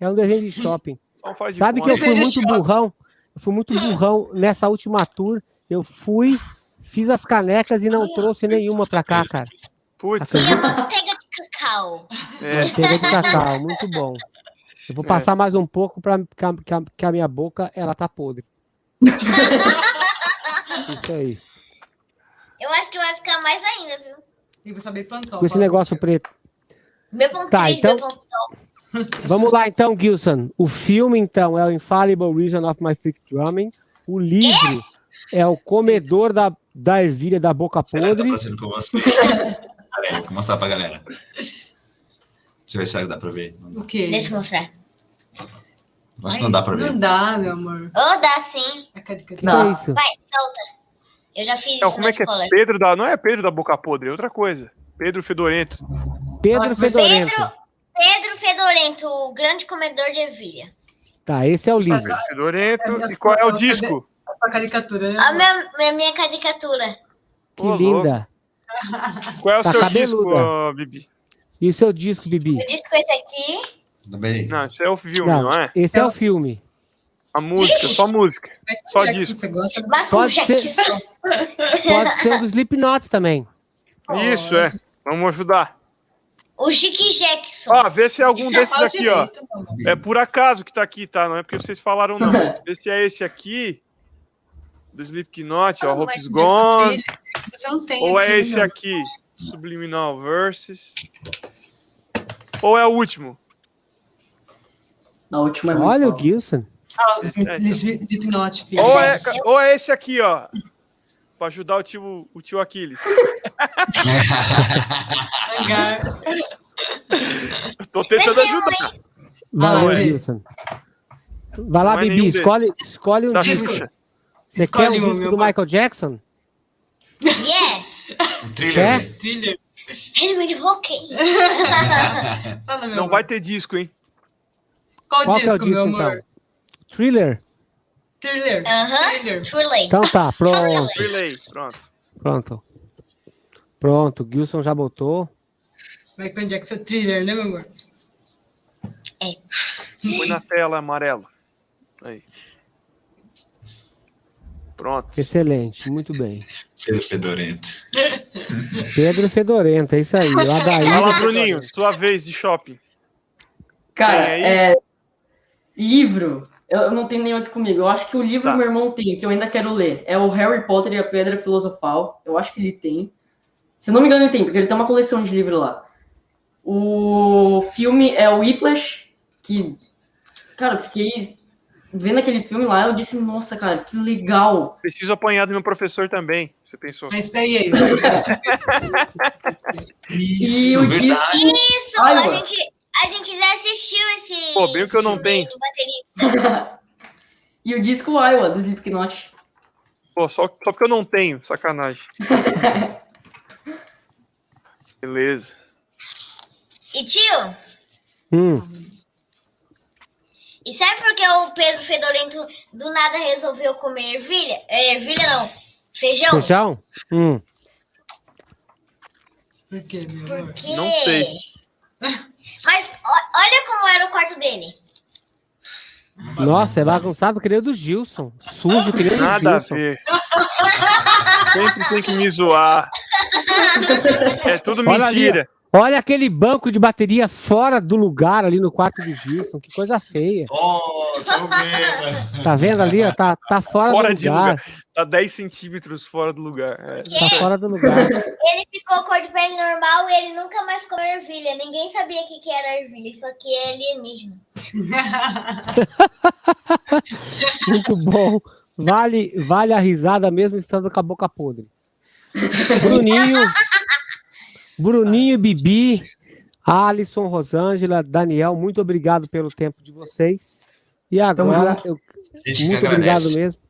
Speaker 1: É um desenho de shopping.
Speaker 2: Só faz de
Speaker 1: Sabe que eu fui muito
Speaker 4: shopping.
Speaker 1: burrão? Eu fui muito burrão nessa última tour. Eu fui, fiz as canecas e não trouxe nenhuma pra cá, cara.
Speaker 2: Putz,
Speaker 6: manteiga de cacau.
Speaker 2: é,
Speaker 1: Manteiga de cacau, muito bom. Eu vou passar mais um pouco para que, a- que a- que a minha boca ela tá podre. Isso aí.
Speaker 6: Eu acho que vai ficar mais ainda, viu?
Speaker 4: E vou saber plantar.
Speaker 1: Com esse negócio preto.
Speaker 6: Meu ponto
Speaker 1: Tá,
Speaker 6: três,
Speaker 1: então-
Speaker 6: meu ponto
Speaker 1: Vamos lá então, Gilson. O filme então é o Infallible Reason of My Freak Drumming. O livro é o Comedor da, da Ervilha da Boca
Speaker 5: Será que tá
Speaker 1: Podre.
Speaker 5: parecendo com você? Peraí, vou mostrar pra galera. Deixa eu ver se dá pra ver.
Speaker 4: O quê?
Speaker 6: Deixa eu mostrar.
Speaker 5: Acho que não dá pra ver.
Speaker 4: Não dá, meu amor.
Speaker 6: Ou dá sim.
Speaker 7: Não.
Speaker 1: é isso?
Speaker 6: Vai, solta. Eu já fiz
Speaker 2: Não,
Speaker 6: isso
Speaker 2: como
Speaker 6: na
Speaker 2: é que é?
Speaker 6: escola.
Speaker 2: Pedro da. Não é Pedro da Boca Podre, é outra coisa. Pedro Fedorento.
Speaker 1: Pedro Fedorento.
Speaker 6: Pedro, Pedro Fedorento, o grande comedor de ervilha.
Speaker 1: Tá, esse é o livro.
Speaker 4: Mas-
Speaker 2: Fedorento.
Speaker 4: É,
Speaker 2: E qual é o
Speaker 4: você-
Speaker 2: disco?
Speaker 4: A caricatura, né?
Speaker 6: A minha, minha, caricatura.
Speaker 1: Que linda.
Speaker 2: Qual é o
Speaker 1: Tá
Speaker 2: seu
Speaker 1: cabeluda.
Speaker 2: disco, Bibi?
Speaker 1: E o seu disco, Bibi?
Speaker 6: Eu disse com esse aqui.
Speaker 5: Tudo bem?
Speaker 2: Não, esse é o filme, não,
Speaker 1: Não,
Speaker 2: é?
Speaker 1: esse é
Speaker 4: É
Speaker 1: o
Speaker 4: o-
Speaker 1: filme.
Speaker 2: A música, só música. Só disco.
Speaker 4: Você gosta?
Speaker 1: Pode ser. Pode ser um do Slipknot também.
Speaker 2: Isso, é. Vamos ajudar.
Speaker 6: O Chique Jackson.
Speaker 2: Ó, vê se é algum desses
Speaker 4: Fala
Speaker 2: aqui, ó. É por acaso que tá aqui, tá? Não é porque vocês falaram, não. Mas vê se é esse aqui. Do Slipknot, ó.
Speaker 4: Ah,
Speaker 2: Hope
Speaker 4: mas
Speaker 2: is Gone.
Speaker 4: Tem.
Speaker 2: Ou é
Speaker 4: aqui,
Speaker 2: esse
Speaker 4: não.
Speaker 2: aqui, Subliminal Verses. Ou é o último.
Speaker 7: Na última é muito
Speaker 1: Olha o. Gilson.
Speaker 4: Ah,
Speaker 2: É,
Speaker 4: filho.
Speaker 2: Ou é, ou é esse aqui, ó. Pra ajudar o tio, o tio Aquiles. Tô tentando
Speaker 6: é
Speaker 2: ajudar.
Speaker 4: Ah, é.
Speaker 1: Gilson. Vai lá,
Speaker 2: é
Speaker 1: Bibi. Escolhe, escolhe um
Speaker 2: Da
Speaker 1: disco.
Speaker 2: Xuxa.
Speaker 1: Você
Speaker 4: Escolhe
Speaker 1: quer o
Speaker 4: um,
Speaker 1: disco
Speaker 4: meu
Speaker 1: do. Michael Jackson?
Speaker 6: Yeah.
Speaker 5: O thriller.
Speaker 1: Quer?
Speaker 4: Thriller.
Speaker 6: Henry Rock.
Speaker 4: Fala, meu
Speaker 2: Não
Speaker 4: amor.
Speaker 2: vai ter disco, hein?
Speaker 4: Qual,
Speaker 1: Qual que é o
Speaker 4: disco, meu
Speaker 1: disco,
Speaker 4: amor?
Speaker 1: então? Thriller?
Speaker 4: Thriller.
Speaker 6: Aham.
Speaker 4: Thriller.
Speaker 6: True Late.
Speaker 1: Então tá, pronto.
Speaker 2: Relay, pronto.
Speaker 1: Pronto. Pronto, o Gilson já botou.
Speaker 4: Michael Jackson Thriller, né, meu amor?
Speaker 2: Põe na tela amarelo. Aí. Pronto.
Speaker 1: Excelente, muito bem.
Speaker 5: Pedro Fedorento.
Speaker 1: Pedro Fedorento, é isso aí. Ladaí.
Speaker 2: Fala, Bruninho, sua vez de shopping.
Speaker 7: Cara, é. Livro, eu não tenho nenhum aqui comigo. Eu acho que o livro
Speaker 2: Tá.
Speaker 7: que meu irmão tem, que eu ainda quero ler, é o Harry Potter e a Pedra Filosofal. Eu acho que ele tem. Se não me engano, ele tem, porque ele tem uma coleção de livros lá. O filme é o Whiplash, que. Cara, eu fiquei vendo aquele filme lá, eu disse, nossa, cara, que legal.
Speaker 2: Preciso apanhar do meu professor também. Você pensou?
Speaker 4: Mas daí aí.
Speaker 7: E
Speaker 5: Isso,
Speaker 7: o
Speaker 5: verdade.
Speaker 6: Isso,
Speaker 7: Ai,
Speaker 6: a
Speaker 7: mano.
Speaker 6: gente, a gente já assistiu esse.
Speaker 2: Pô, bem
Speaker 6: esse
Speaker 2: que eu não tenho.
Speaker 7: E o disco Iowa, do Slipknot.
Speaker 2: Pô, só, só porque eu não tenho, sacanagem. Beleza.
Speaker 6: E tio,
Speaker 1: Hum,
Speaker 6: e sabe por que o Pedro Fedorento do nada resolveu comer ervilha? É, ervilha não. Feijão?
Speaker 1: feijão? Hum.
Speaker 4: Por quê, meu amor?
Speaker 2: Não sei.
Speaker 6: Mas ó- olha como era o quarto dele.
Speaker 1: Nossa, é bagunçado que nem o do Gilson. Sujo que nem o do
Speaker 2: Nada a ver. Sempre tem que me zoar. É tudo
Speaker 1: Olha ali,
Speaker 2: mentira.
Speaker 1: Olha aquele banco de bateria fora do lugar ali no quarto do Gilson. Que coisa feia.
Speaker 5: Oh, tô vendo.
Speaker 1: Tá vendo ali? ó? Tá, tá fora,
Speaker 2: Fora
Speaker 1: do
Speaker 2: de
Speaker 1: lugar.
Speaker 2: lugar. Tá 10 centímetros fora do lugar. É.
Speaker 1: Tá fora do lugar.
Speaker 6: Ele ficou cor de pele normal e ele nunca mais comeu ervilha. Ninguém sabia o que, que era ervilha. Isso aqui é alienígena.
Speaker 1: Muito bom. Vale, vale a risada mesmo estando com a boca podre. Bruninho, Bruninho, Bibi, Alisson, Rosângela, Daniel, muito obrigado pelo tempo de vocês. E agora, eu, muito obrigado mesmo.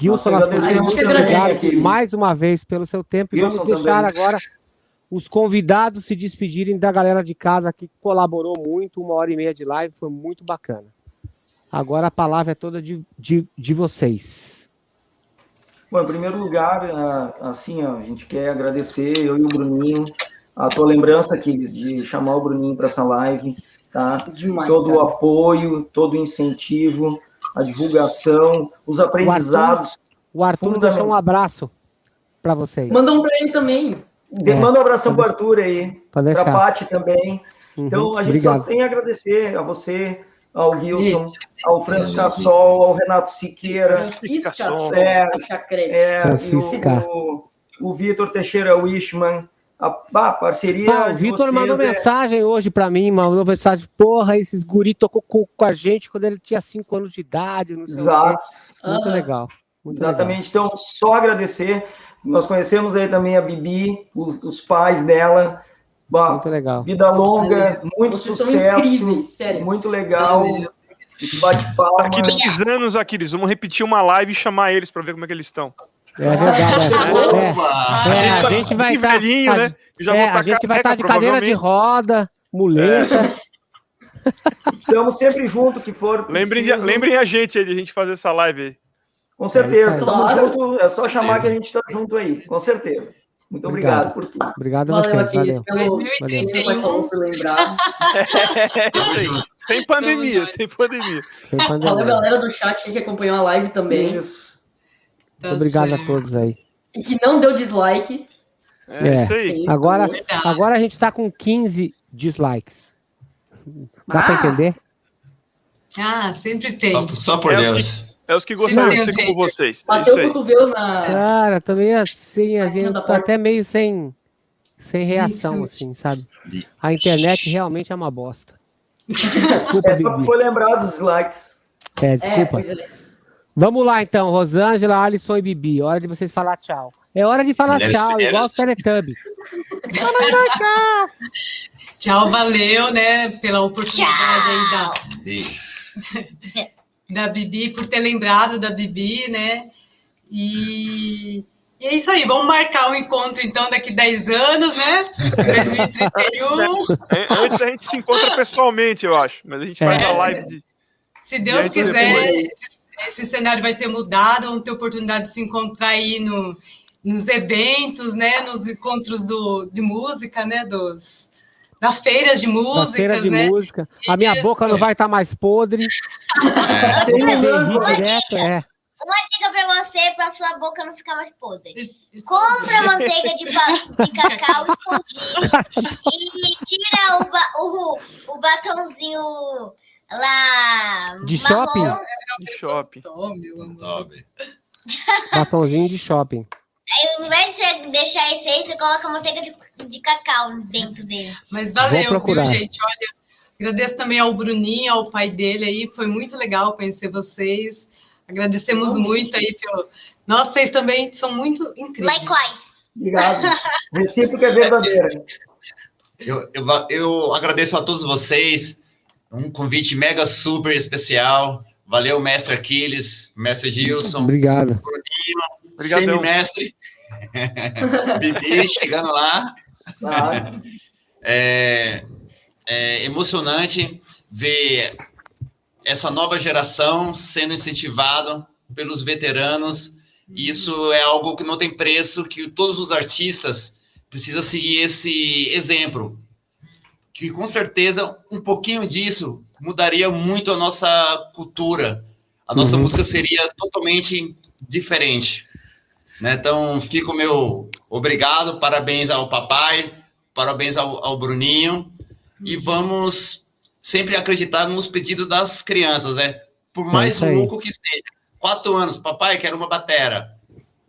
Speaker 1: Gilson
Speaker 3: agradecemos
Speaker 1: muito obrigado
Speaker 3: querido.
Speaker 1: mais uma vez pelo seu tempo. E
Speaker 3: Gilson
Speaker 1: vamos deixar
Speaker 3: também.
Speaker 1: agora os convidados se despedirem da galera de casa que colaborou muito, uma hora e meia de live, foi muito bacana. Agora a palavra é toda de, de, de vocês.
Speaker 3: Bom, em primeiro lugar, ah, assim, a gente quer agradecer, eu e o Bruninho, a tua lembrança, Aquiles, de chamar o Bruninho para essa live, tá?
Speaker 7: Demais.
Speaker 3: Todo o
Speaker 7: cara.
Speaker 3: apoio, todo o incentivo, a divulgação, os aprendizados.
Speaker 1: O Arthur
Speaker 3: Fundamental.
Speaker 1: deixou um abraço para vocês.
Speaker 7: Manda um pra ele também.
Speaker 1: É,
Speaker 3: Manda um abração para o Arthur aí, para. Paty também.
Speaker 1: Uhum,
Speaker 3: Então, a gente
Speaker 1: Obrigado.
Speaker 3: só tem a agradecer a você, ao Gilson, ao Francisco Cassol, ao Renato Siqueira,
Speaker 7: Francisca
Speaker 2: Som.
Speaker 3: É.
Speaker 7: Chacrete.
Speaker 3: é,
Speaker 1: Francisca.
Speaker 3: o, o Vitor Teixeira Wishman, a, a parceria.
Speaker 1: Ah, o Vitor mandou
Speaker 3: é-
Speaker 1: mensagem hoje pra mim, mandou mensagem, porra, esses guri tocou com, com a gente quando ele tinha 5 anos de idade, não sei o
Speaker 3: Exato,
Speaker 1: quê. Muito
Speaker 7: Ah.
Speaker 1: legal. Muito legal.
Speaker 3: exatamente. Então, só agradecer. Nós conhecemos aí também a Bibi, o- os pais dela. Bah,
Speaker 1: Muito legal.
Speaker 3: vida longa, muito
Speaker 7: Vocês são
Speaker 3: sucesso,
Speaker 7: incríveis, sério.
Speaker 3: muito legal.
Speaker 4: Valeu.
Speaker 3: Bate palma.
Speaker 2: Daqui 10 anos, Aquiles, vamos repetir uma live e chamar eles para ver como é que eles estão.
Speaker 1: É verdade. É, é, é, a gente vai estar. Tá, velhinho, né? É, a gente vai estar tá de cadeira de roda, muleta. É.
Speaker 3: Estamos sempre juntos, que for.
Speaker 2: Lembrem, lembrem a gente aí de a gente fazer essa live aí.
Speaker 3: Com certeza. É, junto, é só chamar que a gente está junto aí, com certeza. Muito obrigado, obrigado por tudo.
Speaker 1: Obrigado a vocês. Valeu.
Speaker 7: Pelo 2031. Por lembrar.
Speaker 2: É, sem pandemia, sem pandemia. Sem
Speaker 7: pandemia. Valeu, galera do chat que acompanhou a live também. Isso.
Speaker 1: Tá obrigado a todos aí.
Speaker 7: E que não deu dislike.
Speaker 1: É, é. isso aí. Agora, agora a gente está com 15 dislikes. Dá ah. para entender?
Speaker 4: Ah, sempre tem.
Speaker 5: Só, só por é Deus.
Speaker 2: Os que, é os que gostaram de ser como vocês.
Speaker 7: É Bateu é o cotovelo na.
Speaker 1: Cara, também assim, a gente tá até meio sem, sem reação, assim, sabe? A internet realmente é uma bosta.
Speaker 3: Desculpa, é, só foi lembrar dos likes.
Speaker 1: É, desculpa. É, Vamos lá, então, Rosângela, Alisson e Bibi. Hora de vocês falar tchau. É hora de falar Mulheres tchau, igual os Teletubbies.
Speaker 4: tchau. Tchau, valeu, né, pela oportunidade aí da, da Bibi, por ter lembrado da Bibi, né? E, e é isso aí, vamos marcar o um encontro então daqui 10 anos, né? 2031.
Speaker 2: Antes a gente se encontra pessoalmente, eu acho, mas a gente faz é, a live de.
Speaker 4: Se Deus quiser, esse, esse, cenário vai ter mudado, vamos ter oportunidade de se encontrar aí no, nos eventos, né? Nos encontros do, de música, né? Dos, das feiras de música. Das feiras
Speaker 1: de
Speaker 4: né?
Speaker 1: música. A minha Isso. boca não vai estar tá mais podre.
Speaker 6: É. direto, é. Uma dica para você, para sua boca não ficar mais podre. Compra manteiga de, de cacau escondido e tira o, ba o, o batonzinho lá.
Speaker 1: De marrom. shopping?
Speaker 2: De shopping.
Speaker 1: Batonzinho de shopping.
Speaker 6: Aí, ao invés de você deixar esse aí, você coloca manteiga de, de cacau dentro dele.
Speaker 4: Mas valeu, viu, gente? Olha, agradeço também ao Bruninho, ao pai dele aí. Foi muito legal conhecer vocês. Agradecemos muito aí pelo. Nossa, vocês também são muito incríveis.
Speaker 6: Likewise.
Speaker 3: Obrigado. Recíproca é verdadeira.
Speaker 5: Eu, eu, eu agradeço a todos vocês. Um convite mega super especial. Valeu, mestre Aquiles, mestre Gilson.
Speaker 1: Obrigado.
Speaker 5: Bruninho, semestre. Bibi chegando lá. É, é emocionante ver essa nova geração sendo incentivado pelos veteranos. Isso é algo que não tem preço, que todos os artistas precisam seguir esse exemplo. Que com certeza um pouquinho disso mudaria muito a nossa cultura. A nossa uhum. música seria totalmente diferente. Né? Então, fico meu obrigado, parabéns ao papai, parabéns ao, ao Bruninho. E vamos sempre acreditar nos pedidos das crianças, né? Por é mais é louco que seja. Quatro anos, papai, quero uma batera.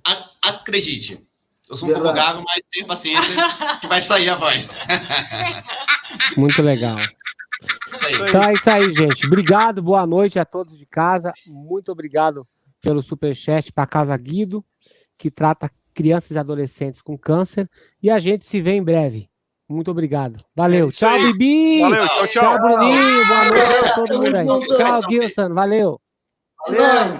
Speaker 5: A acredite. Eu sou um pouco gago, mas tenho paciência que vai sair a voz.
Speaker 1: Muito legal. Então é isso aí, gente. Obrigado, boa noite a todos de casa. Muito obrigado pelo superchat para Casa Guido, que trata crianças e adolescentes com câncer. E a gente se vê em breve. Muito obrigado. Valeu. É tchau, Bibi.
Speaker 2: Valeu, tchau, tchau.
Speaker 1: Tchau, Bruninho. Boa noite a todo mundo aí. Tchau, Gilson. Valeu.
Speaker 3: Valeu.